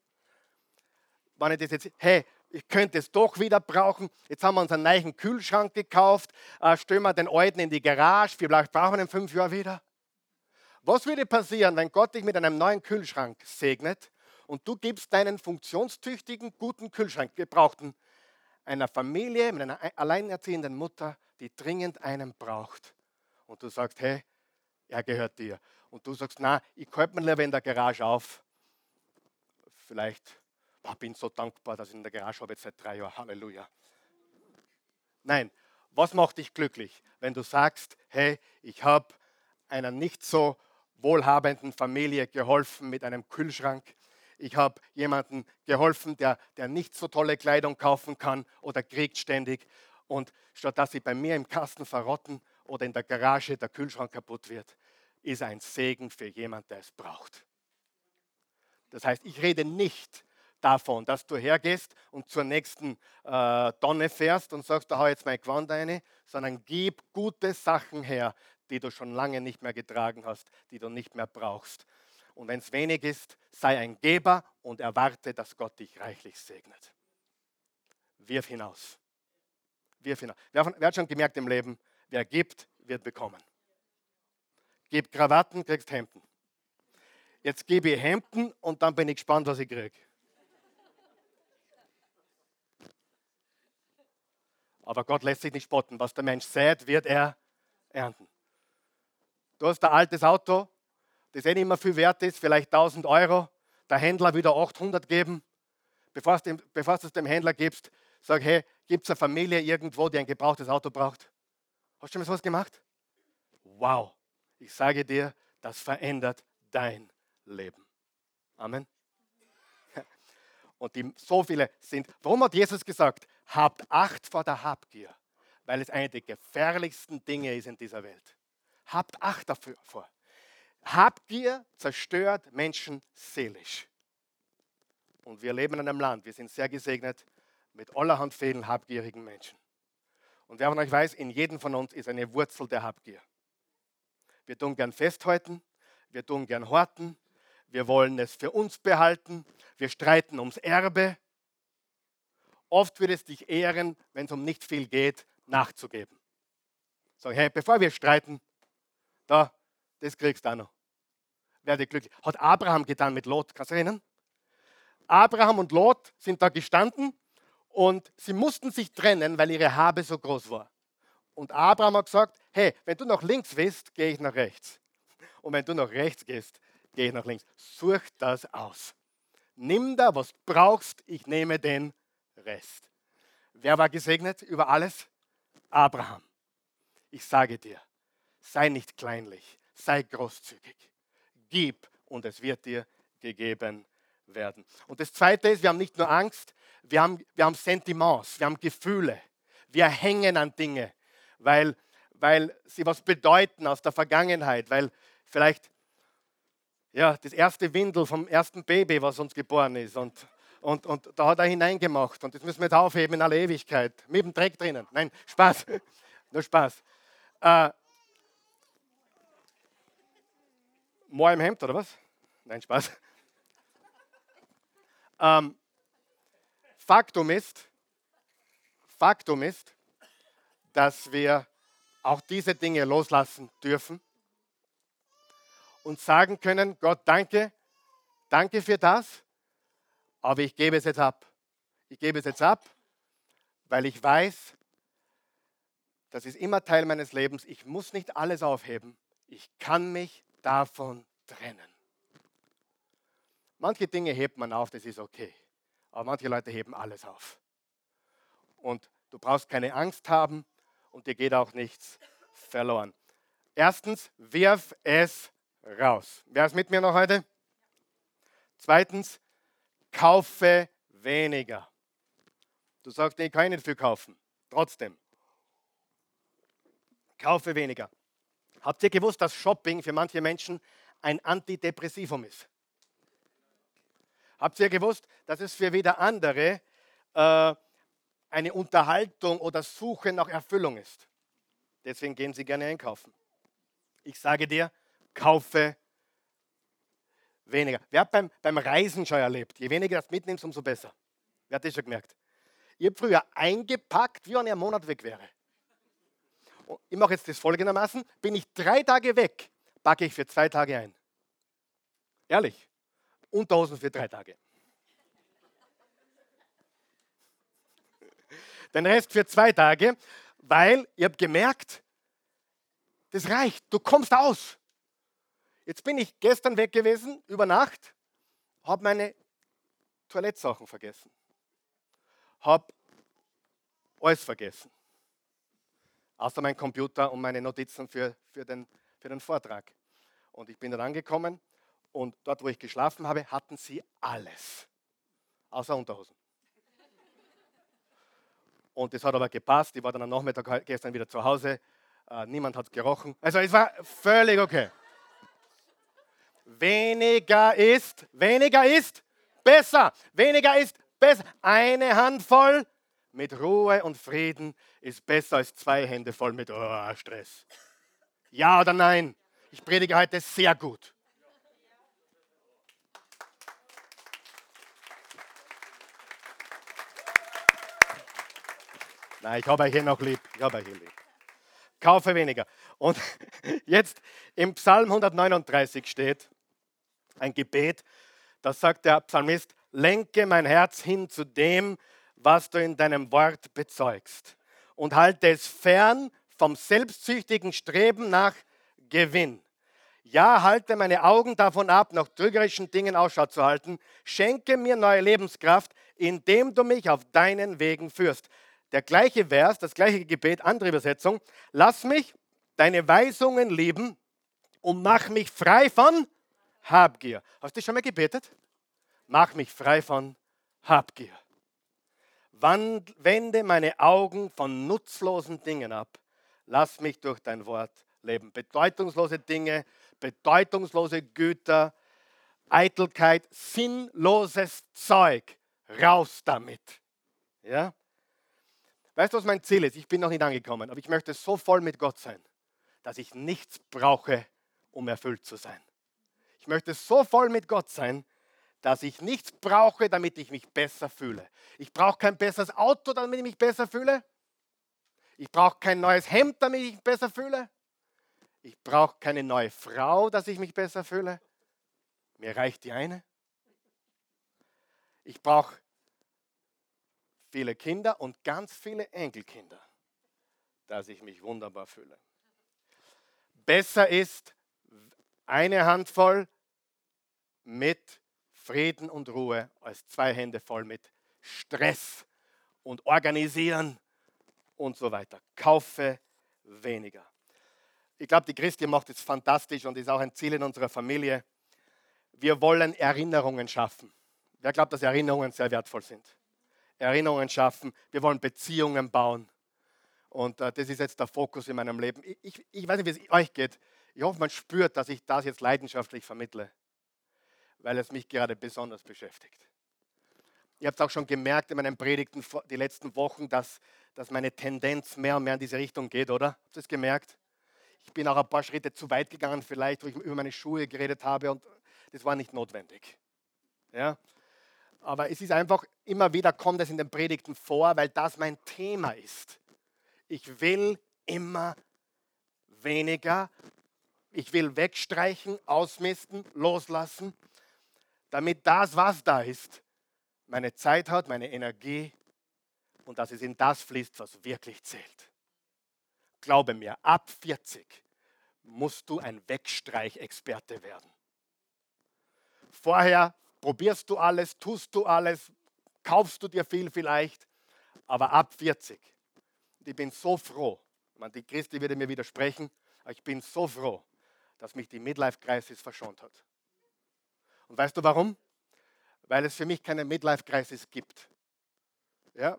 Wenn ich das jetzt, hey, ich könnte es doch wieder brauchen. Jetzt haben wir uns einen neuen Kühlschrank gekauft, äh, stellen wir den alten in die Garage, vielleicht brauchen wir ihn fünf Jahre wieder. Was würde passieren, wenn Gott dich mit einem neuen Kühlschrank segnet und du gibst deinen funktionstüchtigen, guten Kühlschrank, gebrauchten, einer Familie mit einer alleinerziehenden Mutter, die dringend einen braucht. Und du sagst, hey, er gehört dir. Und du sagst, na, ich halte mir lieber in der Garage auf. Vielleicht ich bin so dankbar, dass ich in der Garage habe jetzt seit drei Jahren. Halleluja. Nein, was macht dich glücklich, wenn du sagst, hey, ich habe einer nicht so wohlhabenden Familie geholfen mit einem Kühlschrank. Ich habe jemandem geholfen, der, der nicht so tolle Kleidung kaufen kann oder kriegt ständig. Und statt dass sie bei mir im Kasten verrotten oder in der Garage der Kühlschrank kaputt wird, ist ein Segen für jemand, der es braucht. Das heißt, ich rede nicht davon, dass du hergehst und zur nächsten äh, Tonne fährst und sagst, da hau jetzt mein Gewand rein, sondern gib gute Sachen her, die du schon lange nicht mehr getragen hast, die du nicht mehr brauchst. Und wenn es wenig ist, sei ein Geber und erwarte, dass Gott dich reichlich segnet. Wirf hinaus. Wirf hinaus. Wer hat schon gemerkt im Leben, wer gibt, wird bekommen. Gib Krawatten, kriegst Hemden. Jetzt gebe ich Hemden und dann bin ich gespannt, was ich kriege. Aber Gott lässt sich nicht spotten. Was der Mensch sät, wird er ernten. Du hast ein altes Auto, das eh nicht mehr viel wert ist, vielleicht 1000 Euro. Der Händler wieder 800 geben. Bevor du, bevor du es dem Händler gibst, sag, hey, gibt es eine Familie irgendwo, die ein gebrauchtes Auto braucht? Hast du schon mal sowas gemacht? Wow. Ich sage dir, das verändert dein Leben. Amen. Und die, so viele sind. Warum hat Jesus gesagt, habt Acht vor der Habgier? Weil es eine der gefährlichsten Dinge ist in dieser Welt. Habt Acht davor. Habgier zerstört Menschen seelisch. Und wir leben in einem Land, wir sind sehr gesegnet mit allerhand vielen habgierigen Menschen. Und wer von euch weiß, in jedem von uns ist eine Wurzel der Habgier. Wir tun gern festhalten, wir tun gern horten, wir wollen es für uns behalten, wir streiten ums Erbe. Oft wird es dich ehren, wenn es um nicht viel geht, nachzugeben. Sag, hey, bevor wir streiten, da, das kriegst du auch noch. Werde glücklich. Hat Abraham getan mit Lot, kannst du erinnern? Abraham und Lot sind da gestanden und sie mussten sich trennen, weil ihre Habe so groß war. Und Abraham hat gesagt, hey, wenn du nach links willst, gehe ich nach rechts. Und wenn du nach rechts gehst, gehe ich nach links. Such das aus. Nimm da, was du brauchst, ich nehme den Rest. Wer war gesegnet über alles? Abraham. Ich sage dir, sei nicht kleinlich, sei großzügig. Gib und es wird dir gegeben werden. Und das Zweite ist, wir haben nicht nur Angst, wir haben, wir haben Sentiments, wir haben Gefühle. Wir hängen an Dinge weil, weil sie was bedeuten aus der Vergangenheit, weil vielleicht ja, das erste Windel vom ersten Baby, was uns geboren ist und, und, und da hat er hineingemacht und das müssen wir jetzt aufheben in aller Ewigkeit, mit dem Dreck drinnen. Nein, Spaß, <laughs> nur Spaß. Äh, Moor im Hemd oder was? Nein, Spaß. Ähm, Faktum ist, Faktum ist, dass wir auch diese Dinge loslassen dürfen und sagen können, Gott, danke, danke für das, aber ich gebe es jetzt ab. Ich gebe es jetzt ab, weil ich weiß, das ist immer Teil meines Lebens. Ich muss nicht alles aufheben. Ich kann mich davon trennen. Manche Dinge hebt man auf, das ist okay. Aber manche Leute heben alles auf. Und du brauchst keine Angst haben, und dir geht auch nichts verloren. Erstens, wirf es raus. Wer ist mit mir noch heute? Zweitens, kaufe weniger. Du sagst, ich kann nicht viel kaufen. Trotzdem. Kaufe weniger. Habt ihr gewusst, dass Shopping für manche Menschen ein Antidepressivum ist? Habt ihr gewusst, dass es für wieder andere äh, eine Unterhaltung oder Suche nach Erfüllung ist. Deswegen gehen sie gerne einkaufen. Ich sage dir, kaufe weniger. Wer hat beim, beim Reisen schon erlebt? Je weniger das mitnimmst, umso besser. Wer hat das schon gemerkt? Ich habe früher eingepackt, wie wenn ich einen Monat weg wäre. Und ich mache jetzt das folgendermaßen: Bin ich drei Tage weg, packe ich für zwei Tage ein. Ehrlich. Unterhosen für drei Tage. den Rest für zwei Tage, weil ich habe gemerkt, das reicht, du kommst aus. Jetzt bin ich gestern weg gewesen, über Nacht, habe meine Toilettsachen vergessen, habe alles vergessen, außer mein Computer und meine Notizen für, für, den, für den Vortrag. Und ich bin dann angekommen und dort, wo ich geschlafen habe, hatten sie alles, außer Unterhosen. Und das hat aber gepasst. Ich war dann am Nachmittag gestern wieder zu Hause. Äh, niemand hat gerochen. Also es war völlig okay. Weniger ist, weniger ist besser. Weniger ist besser. Eine Handvoll mit Ruhe und Frieden ist besser als zwei Hände voll mit oh, Stress. Ja oder nein? Ich predige heute sehr gut. Nein, ich habe euch hier noch lieb. Ich habe euch hier lieb. Kaufe weniger. Und <laughs> jetzt im Psalm 139 steht ein Gebet, da sagt der Psalmist, lenke mein Herz hin zu dem, was du in deinem Wort bezeugst und halte es fern vom selbstsüchtigen Streben nach Gewinn. Ja, halte meine Augen davon ab, nach trügerischen Dingen Ausschau zu halten. Schenke mir neue Lebenskraft, indem du mich auf deinen Wegen führst. Der gleiche Vers, das gleiche Gebet, andere Übersetzung. Lass mich deine Weisungen lieben und mach mich frei von Habgier. Hast du schon mal gebetet? Mach mich frei von Habgier. Wende meine Augen von nutzlosen Dingen ab. Lass mich durch dein Wort leben. Bedeutungslose Dinge, bedeutungslose Güter, Eitelkeit, sinnloses Zeug. Raus damit. Ja? Weißt du, was mein Ziel ist? Ich bin noch nicht angekommen, aber ich möchte so voll mit Gott sein, dass ich nichts brauche, um erfüllt zu sein. Ich möchte so voll mit Gott sein, dass ich nichts brauche, damit ich mich besser fühle. Ich brauche kein besseres Auto, damit ich mich besser fühle. Ich brauche kein neues Hemd, damit ich mich besser fühle. Ich brauche keine neue Frau, dass ich mich besser fühle. Mir reicht die eine. Ich brauche viele Kinder und ganz viele Enkelkinder, dass ich mich wunderbar fühle. Besser ist eine Handvoll mit Frieden und Ruhe als zwei Hände voll mit Stress und Organisieren und so weiter. Kaufe weniger. Ich glaube, die Christi macht es fantastisch und ist auch ein Ziel in unserer Familie. Wir wollen Erinnerungen schaffen. Wer glaubt, dass Erinnerungen sehr wertvoll sind? Erinnerungen schaffen. Wir wollen Beziehungen bauen. Und äh, das ist jetzt der Fokus in meinem Leben. Ich, ich, ich weiß nicht, wie es euch geht. Ich hoffe, man spürt, dass ich das jetzt leidenschaftlich vermittle weil es mich gerade besonders beschäftigt. Ihr habt auch schon gemerkt in meinen Predigten die letzten Wochen, dass, dass meine Tendenz mehr und mehr in diese Richtung geht, oder? Habt ihr es gemerkt? Ich bin auch ein paar Schritte zu weit gegangen, vielleicht, wo ich über meine Schuhe geredet habe und das war nicht notwendig. Ja? Aber es ist einfach, immer wieder kommt es in den Predigten vor, weil das mein Thema ist. Ich will immer weniger. Ich will wegstreichen, ausmisten, loslassen damit das, was da ist, meine Zeit hat, meine Energie und dass es in das fließt, was wirklich zählt. Glaube mir, ab 40 musst du ein Wegstreichexperte werden. Vorher probierst du alles, tust du alles, kaufst du dir viel vielleicht, aber ab 40. ich bin so froh, die Christi würde mir widersprechen, aber ich bin so froh, dass mich die Midlife-Crisis verschont hat. Und weißt du warum? Weil es für mich keine Midlife-Crisis gibt. Ja?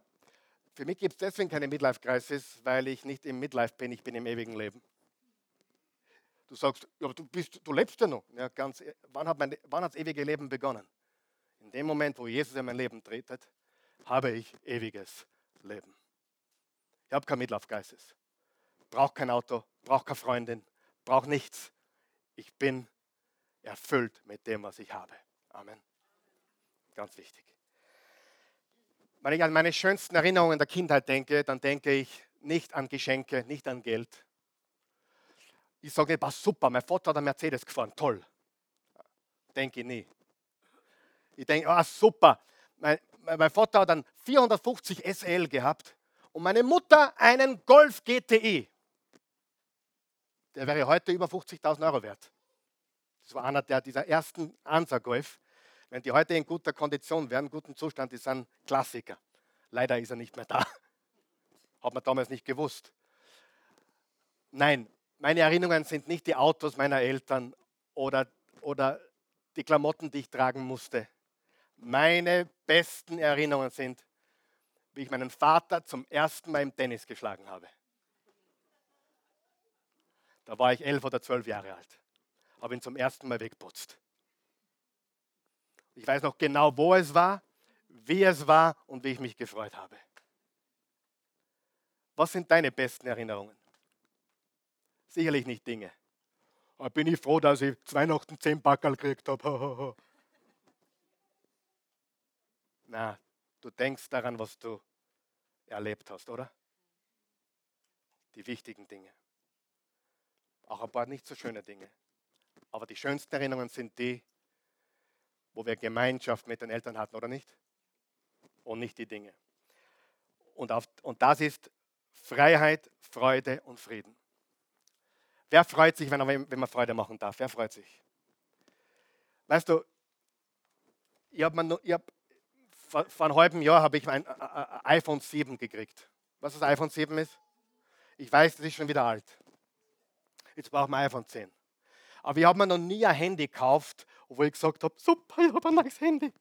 Für mich gibt es deswegen keine Midlife-Crisis, weil ich nicht im Midlife bin, ich bin im ewigen Leben. Du sagst, ja, du, bist, du lebst ja noch. Ja, ganz, wann hat, mein, wann das ewige Leben begonnen? In dem Moment, wo Jesus in mein Leben tretet, habe ich ewiges Leben. Ich habe kein Midlife-Crisis. Brauche kein Auto, brauche keine Freundin, brauche nichts. Ich bin erfüllt mit dem, was ich habe. Amen. Ganz wichtig. Wenn ich an meine schönsten Erinnerungen der Kindheit denke, dann denke ich nicht an Geschenke, nicht an Geld. Ich sage, war super, mein Vater hat einen Mercedes gefahren, toll. Denke ich nie. Ich denke, ah, super, mein, mein Vater hat einen 450 SL gehabt und meine Mutter einen Golf GTI. Der wäre heute über 50.000 Euro wert. Das war einer der, dieser ersten Ansa-Golf. Wenn die heute in guter Kondition wären, in gutem Zustand, ist ein Klassiker. Leider ist er nicht mehr da. Hat man damals nicht gewusst. Nein, meine Erinnerungen sind nicht die Autos meiner Eltern oder, oder die Klamotten, die ich tragen musste. Meine besten Erinnerungen sind, wie ich meinen Vater zum ersten Mal im Tennis geschlagen habe. Da war ich elf oder zwölf Jahre alt. Habe ihn zum ersten Mal weggeputzt. Ich weiß noch genau, wo es war, wie es war und wie ich mich gefreut habe. Was sind deine besten Erinnerungen? Sicherlich nicht Dinge. Da bin ich froh, dass ich zwei Weihnachten zehn Backerl gekriegt habe. <laughs> Na, du denkst daran, was du erlebt hast, oder? Die wichtigen Dinge. Auch ein paar nicht so schöne Dinge. Aber die schönsten Erinnerungen sind die, wo wir Gemeinschaft mit den Eltern hatten, oder nicht? Und nicht die Dinge. Und, auf, und das ist Freiheit, Freude und Frieden. Wer freut sich, wenn, wenn man Freude machen darf? Wer freut sich? Weißt du, ich hab man, ich hab, vor, vor einem halben Jahr habe ich ein, ein iPhone 7 gekriegt. Was das iPhone 7 ist? Ich weiß, das ist schon wieder alt. Jetzt brauchen wir iPhone 10. Aber ich habe mir noch nie ein Handy gekauft, wo ich gesagt habe, super, ich habe ein neues Handy.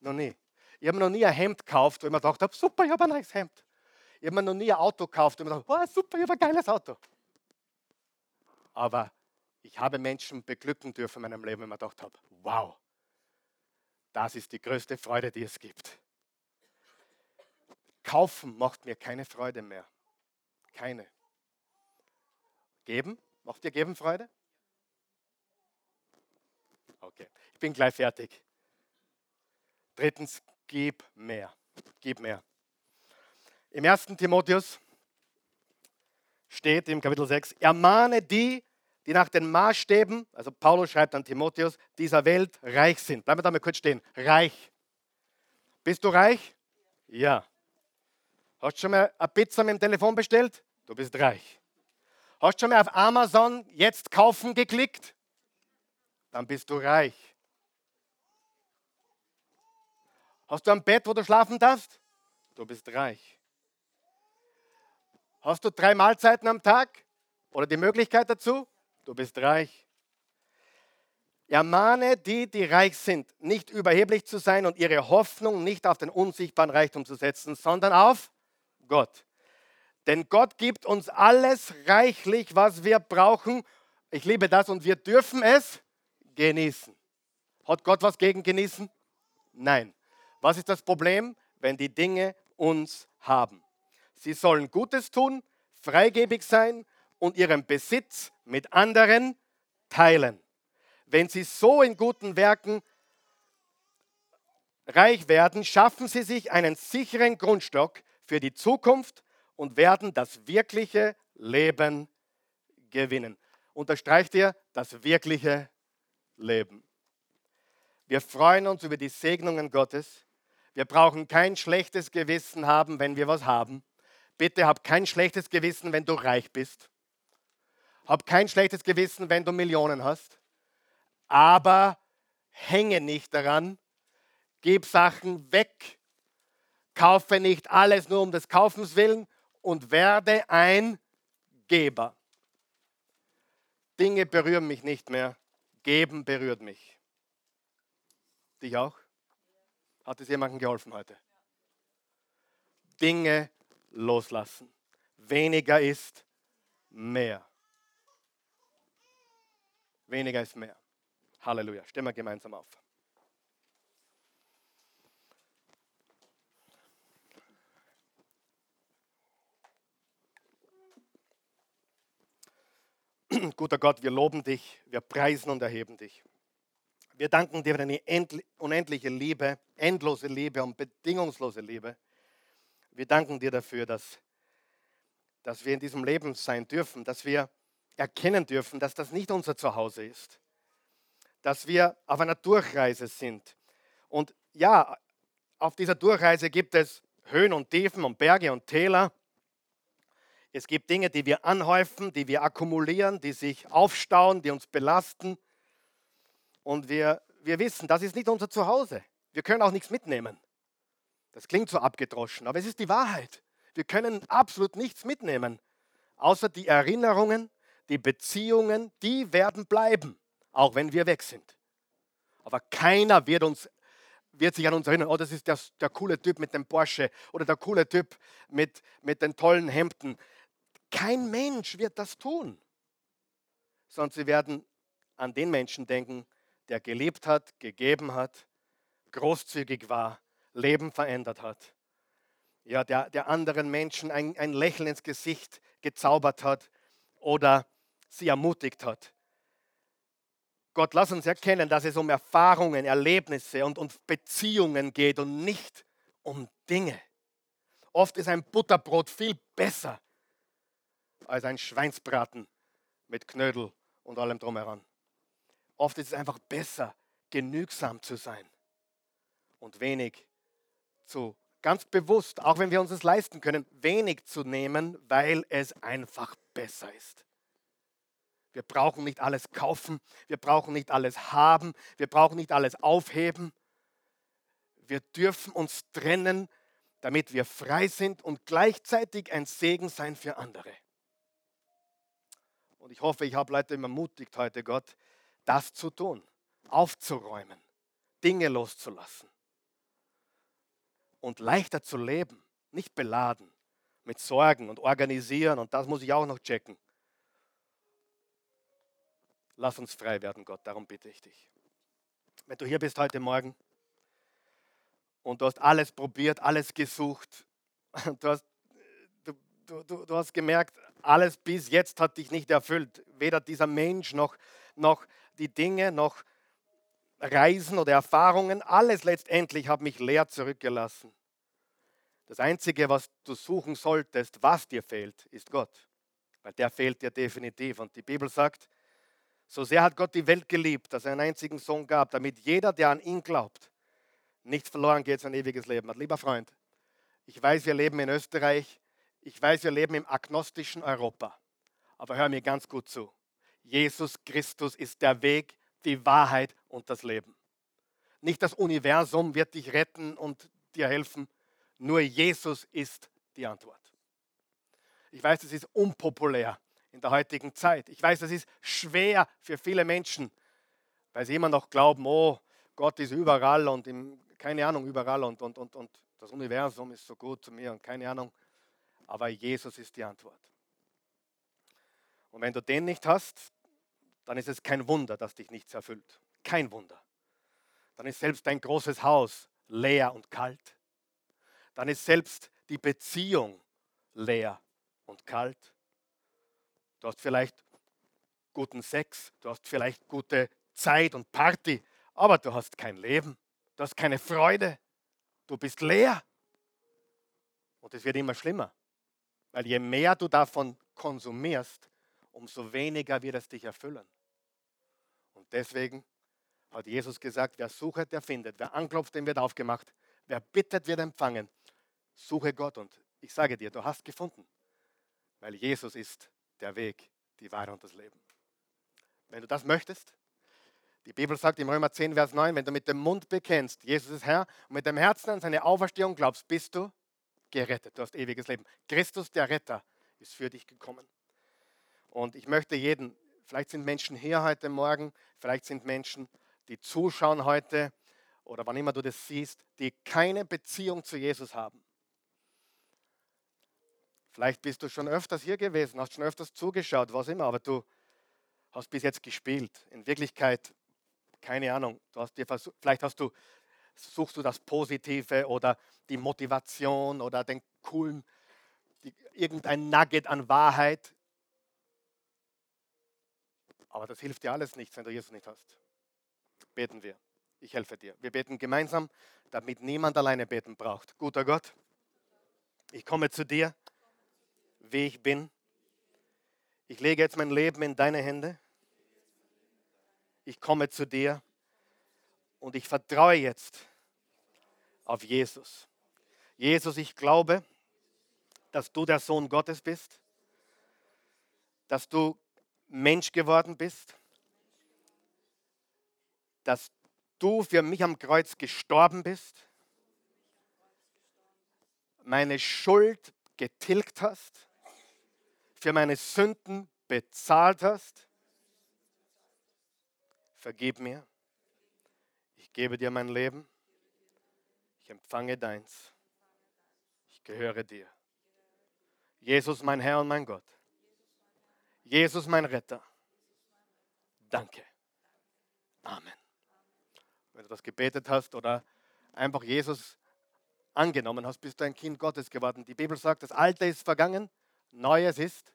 Noch nie. Ich habe mir noch nie ein Hemd gekauft, wo ich mir gedacht habe, super, ich habe ein neues Hemd. Ich habe mir noch nie ein Auto gekauft, wo ich mir gedacht habe, oh, super, ich habe ein geiles Auto. Aber ich habe Menschen beglücken dürfen in meinem Leben, wenn ich gedacht habe, wow, das ist die größte Freude, die es gibt. Kaufen macht mir keine Freude mehr. Keine. Geben? Macht dir Geben Freude? Okay, ich bin gleich fertig. Drittens, gib mehr. Gib mehr. Im 1. Timotheus steht im Kapitel 6, ermahne die, die nach den Maßstäben, also Paulus schreibt an Timotheus, dieser Welt reich sind. Bleiben wir da mal kurz stehen. Reich. Bist du reich? Ja. Hast du schon mal eine Pizza mit dem Telefon bestellt? Du bist reich. Hast du schon mal auf Amazon jetzt kaufen geklickt? Dann bist du reich. Hast du ein Bett, wo du schlafen darfst? Du bist reich. Hast du drei Mahlzeiten am Tag oder die Möglichkeit dazu? Du bist reich. Ermahne die, die reich sind, nicht überheblich zu sein und ihre Hoffnung nicht auf den unsichtbaren Reichtum zu setzen, sondern auf Gott. Denn Gott gibt uns alles reichlich, was wir brauchen. Ich liebe das und wir dürfen es genießen. Hat Gott was gegen genießen? Nein. Was ist das Problem? Wenn die Dinge uns haben. Sie sollen Gutes tun, freigebig sein und ihren Besitz mit anderen teilen. Wenn sie so in guten Werken reich werden, schaffen sie sich einen sicheren Grundstock für die Zukunft und werden das wirkliche Leben gewinnen. Unterstreicht ihr das wirkliche Leben. Wir freuen uns über die Segnungen Gottes. Wir brauchen kein schlechtes Gewissen haben, wenn wir was haben. Bitte hab kein schlechtes Gewissen, wenn du reich bist. Hab kein schlechtes Gewissen, wenn du Millionen hast. Aber hänge nicht daran. Gib Sachen weg. Kaufe nicht alles nur um des Kaufens willen und werde ein Geber. Dinge berühren mich nicht mehr. Geben berührt mich. Dich auch? Hat es jemandem geholfen heute? Dinge loslassen. Weniger ist mehr. Weniger ist mehr. Halleluja. Stehen wir gemeinsam auf. <clears throat> Guter Gott, wir loben dich, wir preisen und erheben dich. Wir danken dir für deine unendliche Liebe, endlose Liebe und bedingungslose Liebe. Wir danken dir dafür, dass, dass wir in diesem Leben sein dürfen, dass wir erkennen dürfen, dass das nicht unser Zuhause ist. Dass wir auf einer Durchreise sind. Und ja, auf dieser Durchreise gibt es Höhen und Tiefen und Berge und Täler. Es gibt Dinge, die wir anhäufen, die wir akkumulieren, die sich aufstauen, die uns belasten. Und wir, wir wissen, das ist nicht unser Zuhause. Wir können auch nichts mitnehmen. Das klingt so abgedroschen, aber es ist die Wahrheit. Wir können absolut nichts mitnehmen, außer die Erinnerungen die Beziehungen, die werden bleiben, auch wenn wir weg sind. Aber keiner wird uns wird sich an uns erinnern, oh, das ist der, der coole Typ mit dem Porsche oder der coole Typ mit, mit den tollen Hemden. Kein Mensch wird das tun, sondern sie werden an den Menschen denken, der gelebt hat, gegeben hat, großzügig war, Leben verändert hat. Ja, der, der anderen Menschen ein, ein Lächeln ins Gesicht gezaubert hat oder sie ermutigt hat. Gott, lass uns erkennen, dass es um Erfahrungen, Erlebnisse und, und Beziehungen geht und nicht um Dinge. Oft ist ein Butterbrot viel besser als ein Schweinsbraten mit Knödel und allem drumheran. Oft ist es einfach besser, genügsam zu sein und wenig zu, ganz bewusst, auch wenn wir uns es leisten können, wenig zu nehmen, weil es einfach besser ist. Wir brauchen nicht alles kaufen, wir brauchen nicht alles haben, wir brauchen nicht alles aufheben. Wir dürfen uns trennen, damit wir frei sind und gleichzeitig ein Segen sein für andere. Und ich hoffe, ich habe Leute ermutigt heute, Gott, das zu tun, aufzuräumen, Dinge loszulassen und leichter zu leben, nicht beladen mit Sorgen und organisieren und das muss ich auch noch checken. Lass uns frei werden, Gott, darum bitte ich dich. Wenn du hier bist heute Morgen und du hast alles probiert, alles gesucht, <laughs> du hast, du, du, du hast gemerkt, alles bis jetzt hat dich nicht erfüllt. Weder dieser Mensch noch, noch die Dinge, noch Reisen oder Erfahrungen, alles letztendlich hat mich leer zurückgelassen. Das Einzige, was du suchen solltest, was dir fehlt, ist Gott. Weil der fehlt dir definitiv. Und die Bibel sagt, so sehr hat Gott die Welt geliebt, dass er einen einzigen Sohn gab, damit jeder, der an ihn glaubt, nicht verloren geht, sein ewiges Leben hat. Lieber Freund, ich weiß, wir leben in Österreich, ich weiß, wir leben im agnostischen Europa. Aber hör mir ganz gut zu. Jesus Christus ist der Weg, die Wahrheit und das Leben. Nicht das Universum wird dich retten und dir helfen, nur Jesus ist die Antwort. Ich weiß, es ist unpopulär, in der heutigen Zeit. Ich weiß, das ist schwer für viele Menschen, weil sie immer noch glauben, oh, Gott ist überall und im, keine Ahnung, überall und, und, und, und das Universum ist so gut zu mir und keine Ahnung. Aber Jesus ist die Antwort. Und wenn du den nicht hast, dann ist es kein Wunder, dass dich nichts erfüllt. Kein Wunder. Dann ist selbst dein großes Haus leer und kalt. Dann ist selbst die Beziehung leer und kalt. Du hast vielleicht guten Sex, du hast vielleicht gute Zeit und Party, aber du hast kein Leben, du hast keine Freude, du bist leer. Und es wird immer schlimmer, weil je mehr du davon konsumierst, umso weniger wird es dich erfüllen. Und deswegen hat Jesus gesagt, wer sucht, der findet, wer anklopft, dem wird aufgemacht, wer bittet, wird empfangen. Suche Gott und ich sage dir, du hast gefunden, weil Jesus ist der Weg, die Wahrheit und das Leben. Wenn du das möchtest, die Bibel sagt im Römer 10, Vers 9, wenn du mit dem Mund bekennst, Jesus ist Herr, und mit dem Herzen an seine Auferstehung glaubst, bist du gerettet. Du hast ewiges Leben. Christus, der Retter, ist für dich gekommen. Und ich möchte jeden, vielleicht sind Menschen hier heute Morgen, vielleicht sind Menschen, die zuschauen heute oder wann immer du das siehst, die keine Beziehung zu Jesus haben. Vielleicht bist du schon öfters hier gewesen, hast schon öfters zugeschaut, was immer, aber du hast bis jetzt gespielt. In Wirklichkeit, keine Ahnung, du hast dir versucht, vielleicht hast du, suchst du das Positive oder die Motivation oder den coolen, die, irgendein Nugget an Wahrheit. Aber das hilft dir alles nichts, wenn du Jesus nicht hast. Beten wir. Ich helfe dir. Wir beten gemeinsam, damit niemand alleine beten braucht. Guter Gott, ich komme zu dir wie ich bin. Ich lege jetzt mein Leben in deine Hände. Ich komme zu dir und ich vertraue jetzt auf Jesus. Jesus, ich glaube, dass du der Sohn Gottes bist, dass du Mensch geworden bist, dass du für mich am Kreuz gestorben bist, meine Schuld getilgt hast für meine Sünden bezahlt hast, vergib mir. Ich gebe dir mein Leben Ich empfange deins. Ich gehöre dir. Jesus, mein Herr und mein Gott. Jesus, mein Retter. Danke. Amen. Wenn du das gebetet hast oder einfach Jesus angenommen hast, bist du ein Kind Gottes geworden. Die Bibel sagt, das Alte ist vergangen, Neues ist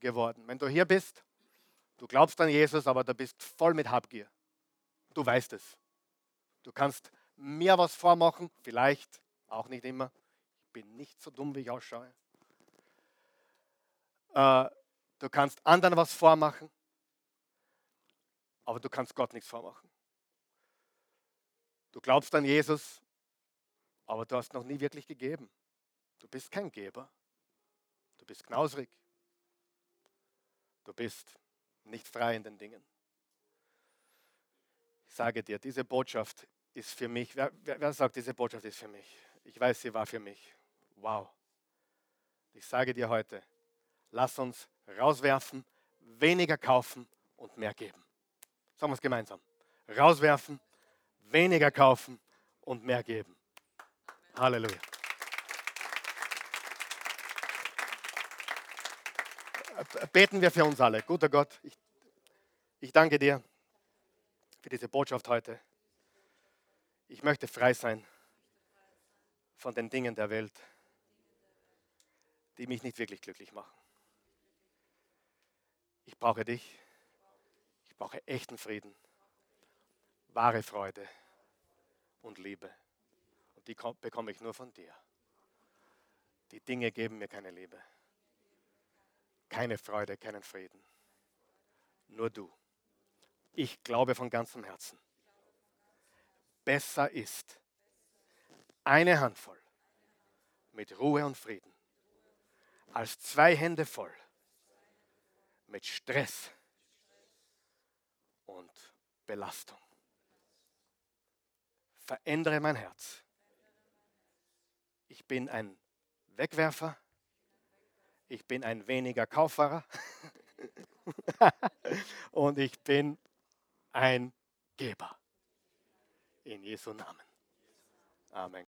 geworden. Wenn du hier bist, du glaubst an Jesus, aber du bist voll mit Habgier. Du weißt es. Du kannst mir was vormachen, vielleicht auch nicht immer. Ich bin nicht so dumm, wie ich ausschaue. Äh, du kannst anderen was vormachen, aber du kannst Gott nichts vormachen. Du glaubst an Jesus, aber du hast noch nie wirklich gegeben. Du bist kein Geber. Du bist knausrig. Du bist nicht frei in den Dingen. Ich sage dir, diese Botschaft ist für mich. Wer, wer, wer sagt, diese Botschaft ist für mich? Ich weiß, sie war für mich. Wow. Ich sage dir heute, lass uns rauswerfen, weniger kaufen und mehr geben. Sagen wir es gemeinsam. Rauswerfen, weniger kaufen und mehr geben. Halleluja. Beten wir für uns alle. Guter Gott, ich, ich danke dir für diese Botschaft heute. Ich möchte frei sein von den Dingen der Welt, die mich nicht wirklich glücklich machen. Ich brauche dich. Ich brauche echten Frieden, wahre Freude und Liebe. Und die bekomme ich nur von dir. Die Dinge geben mir keine Liebe, keine Freude, keinen Frieden. Nur du. Ich glaube von ganzem Herzen. Besser ist eine Handvoll mit Ruhe und Frieden als zwei Hände voll mit Stress und Belastung. Verändere mein Herz. Ich bin ein Wegwerfer. Ich bin ein weniger Kauffahrer. <laughs> und ich bin ein Geber. In Jesu Namen. Amen.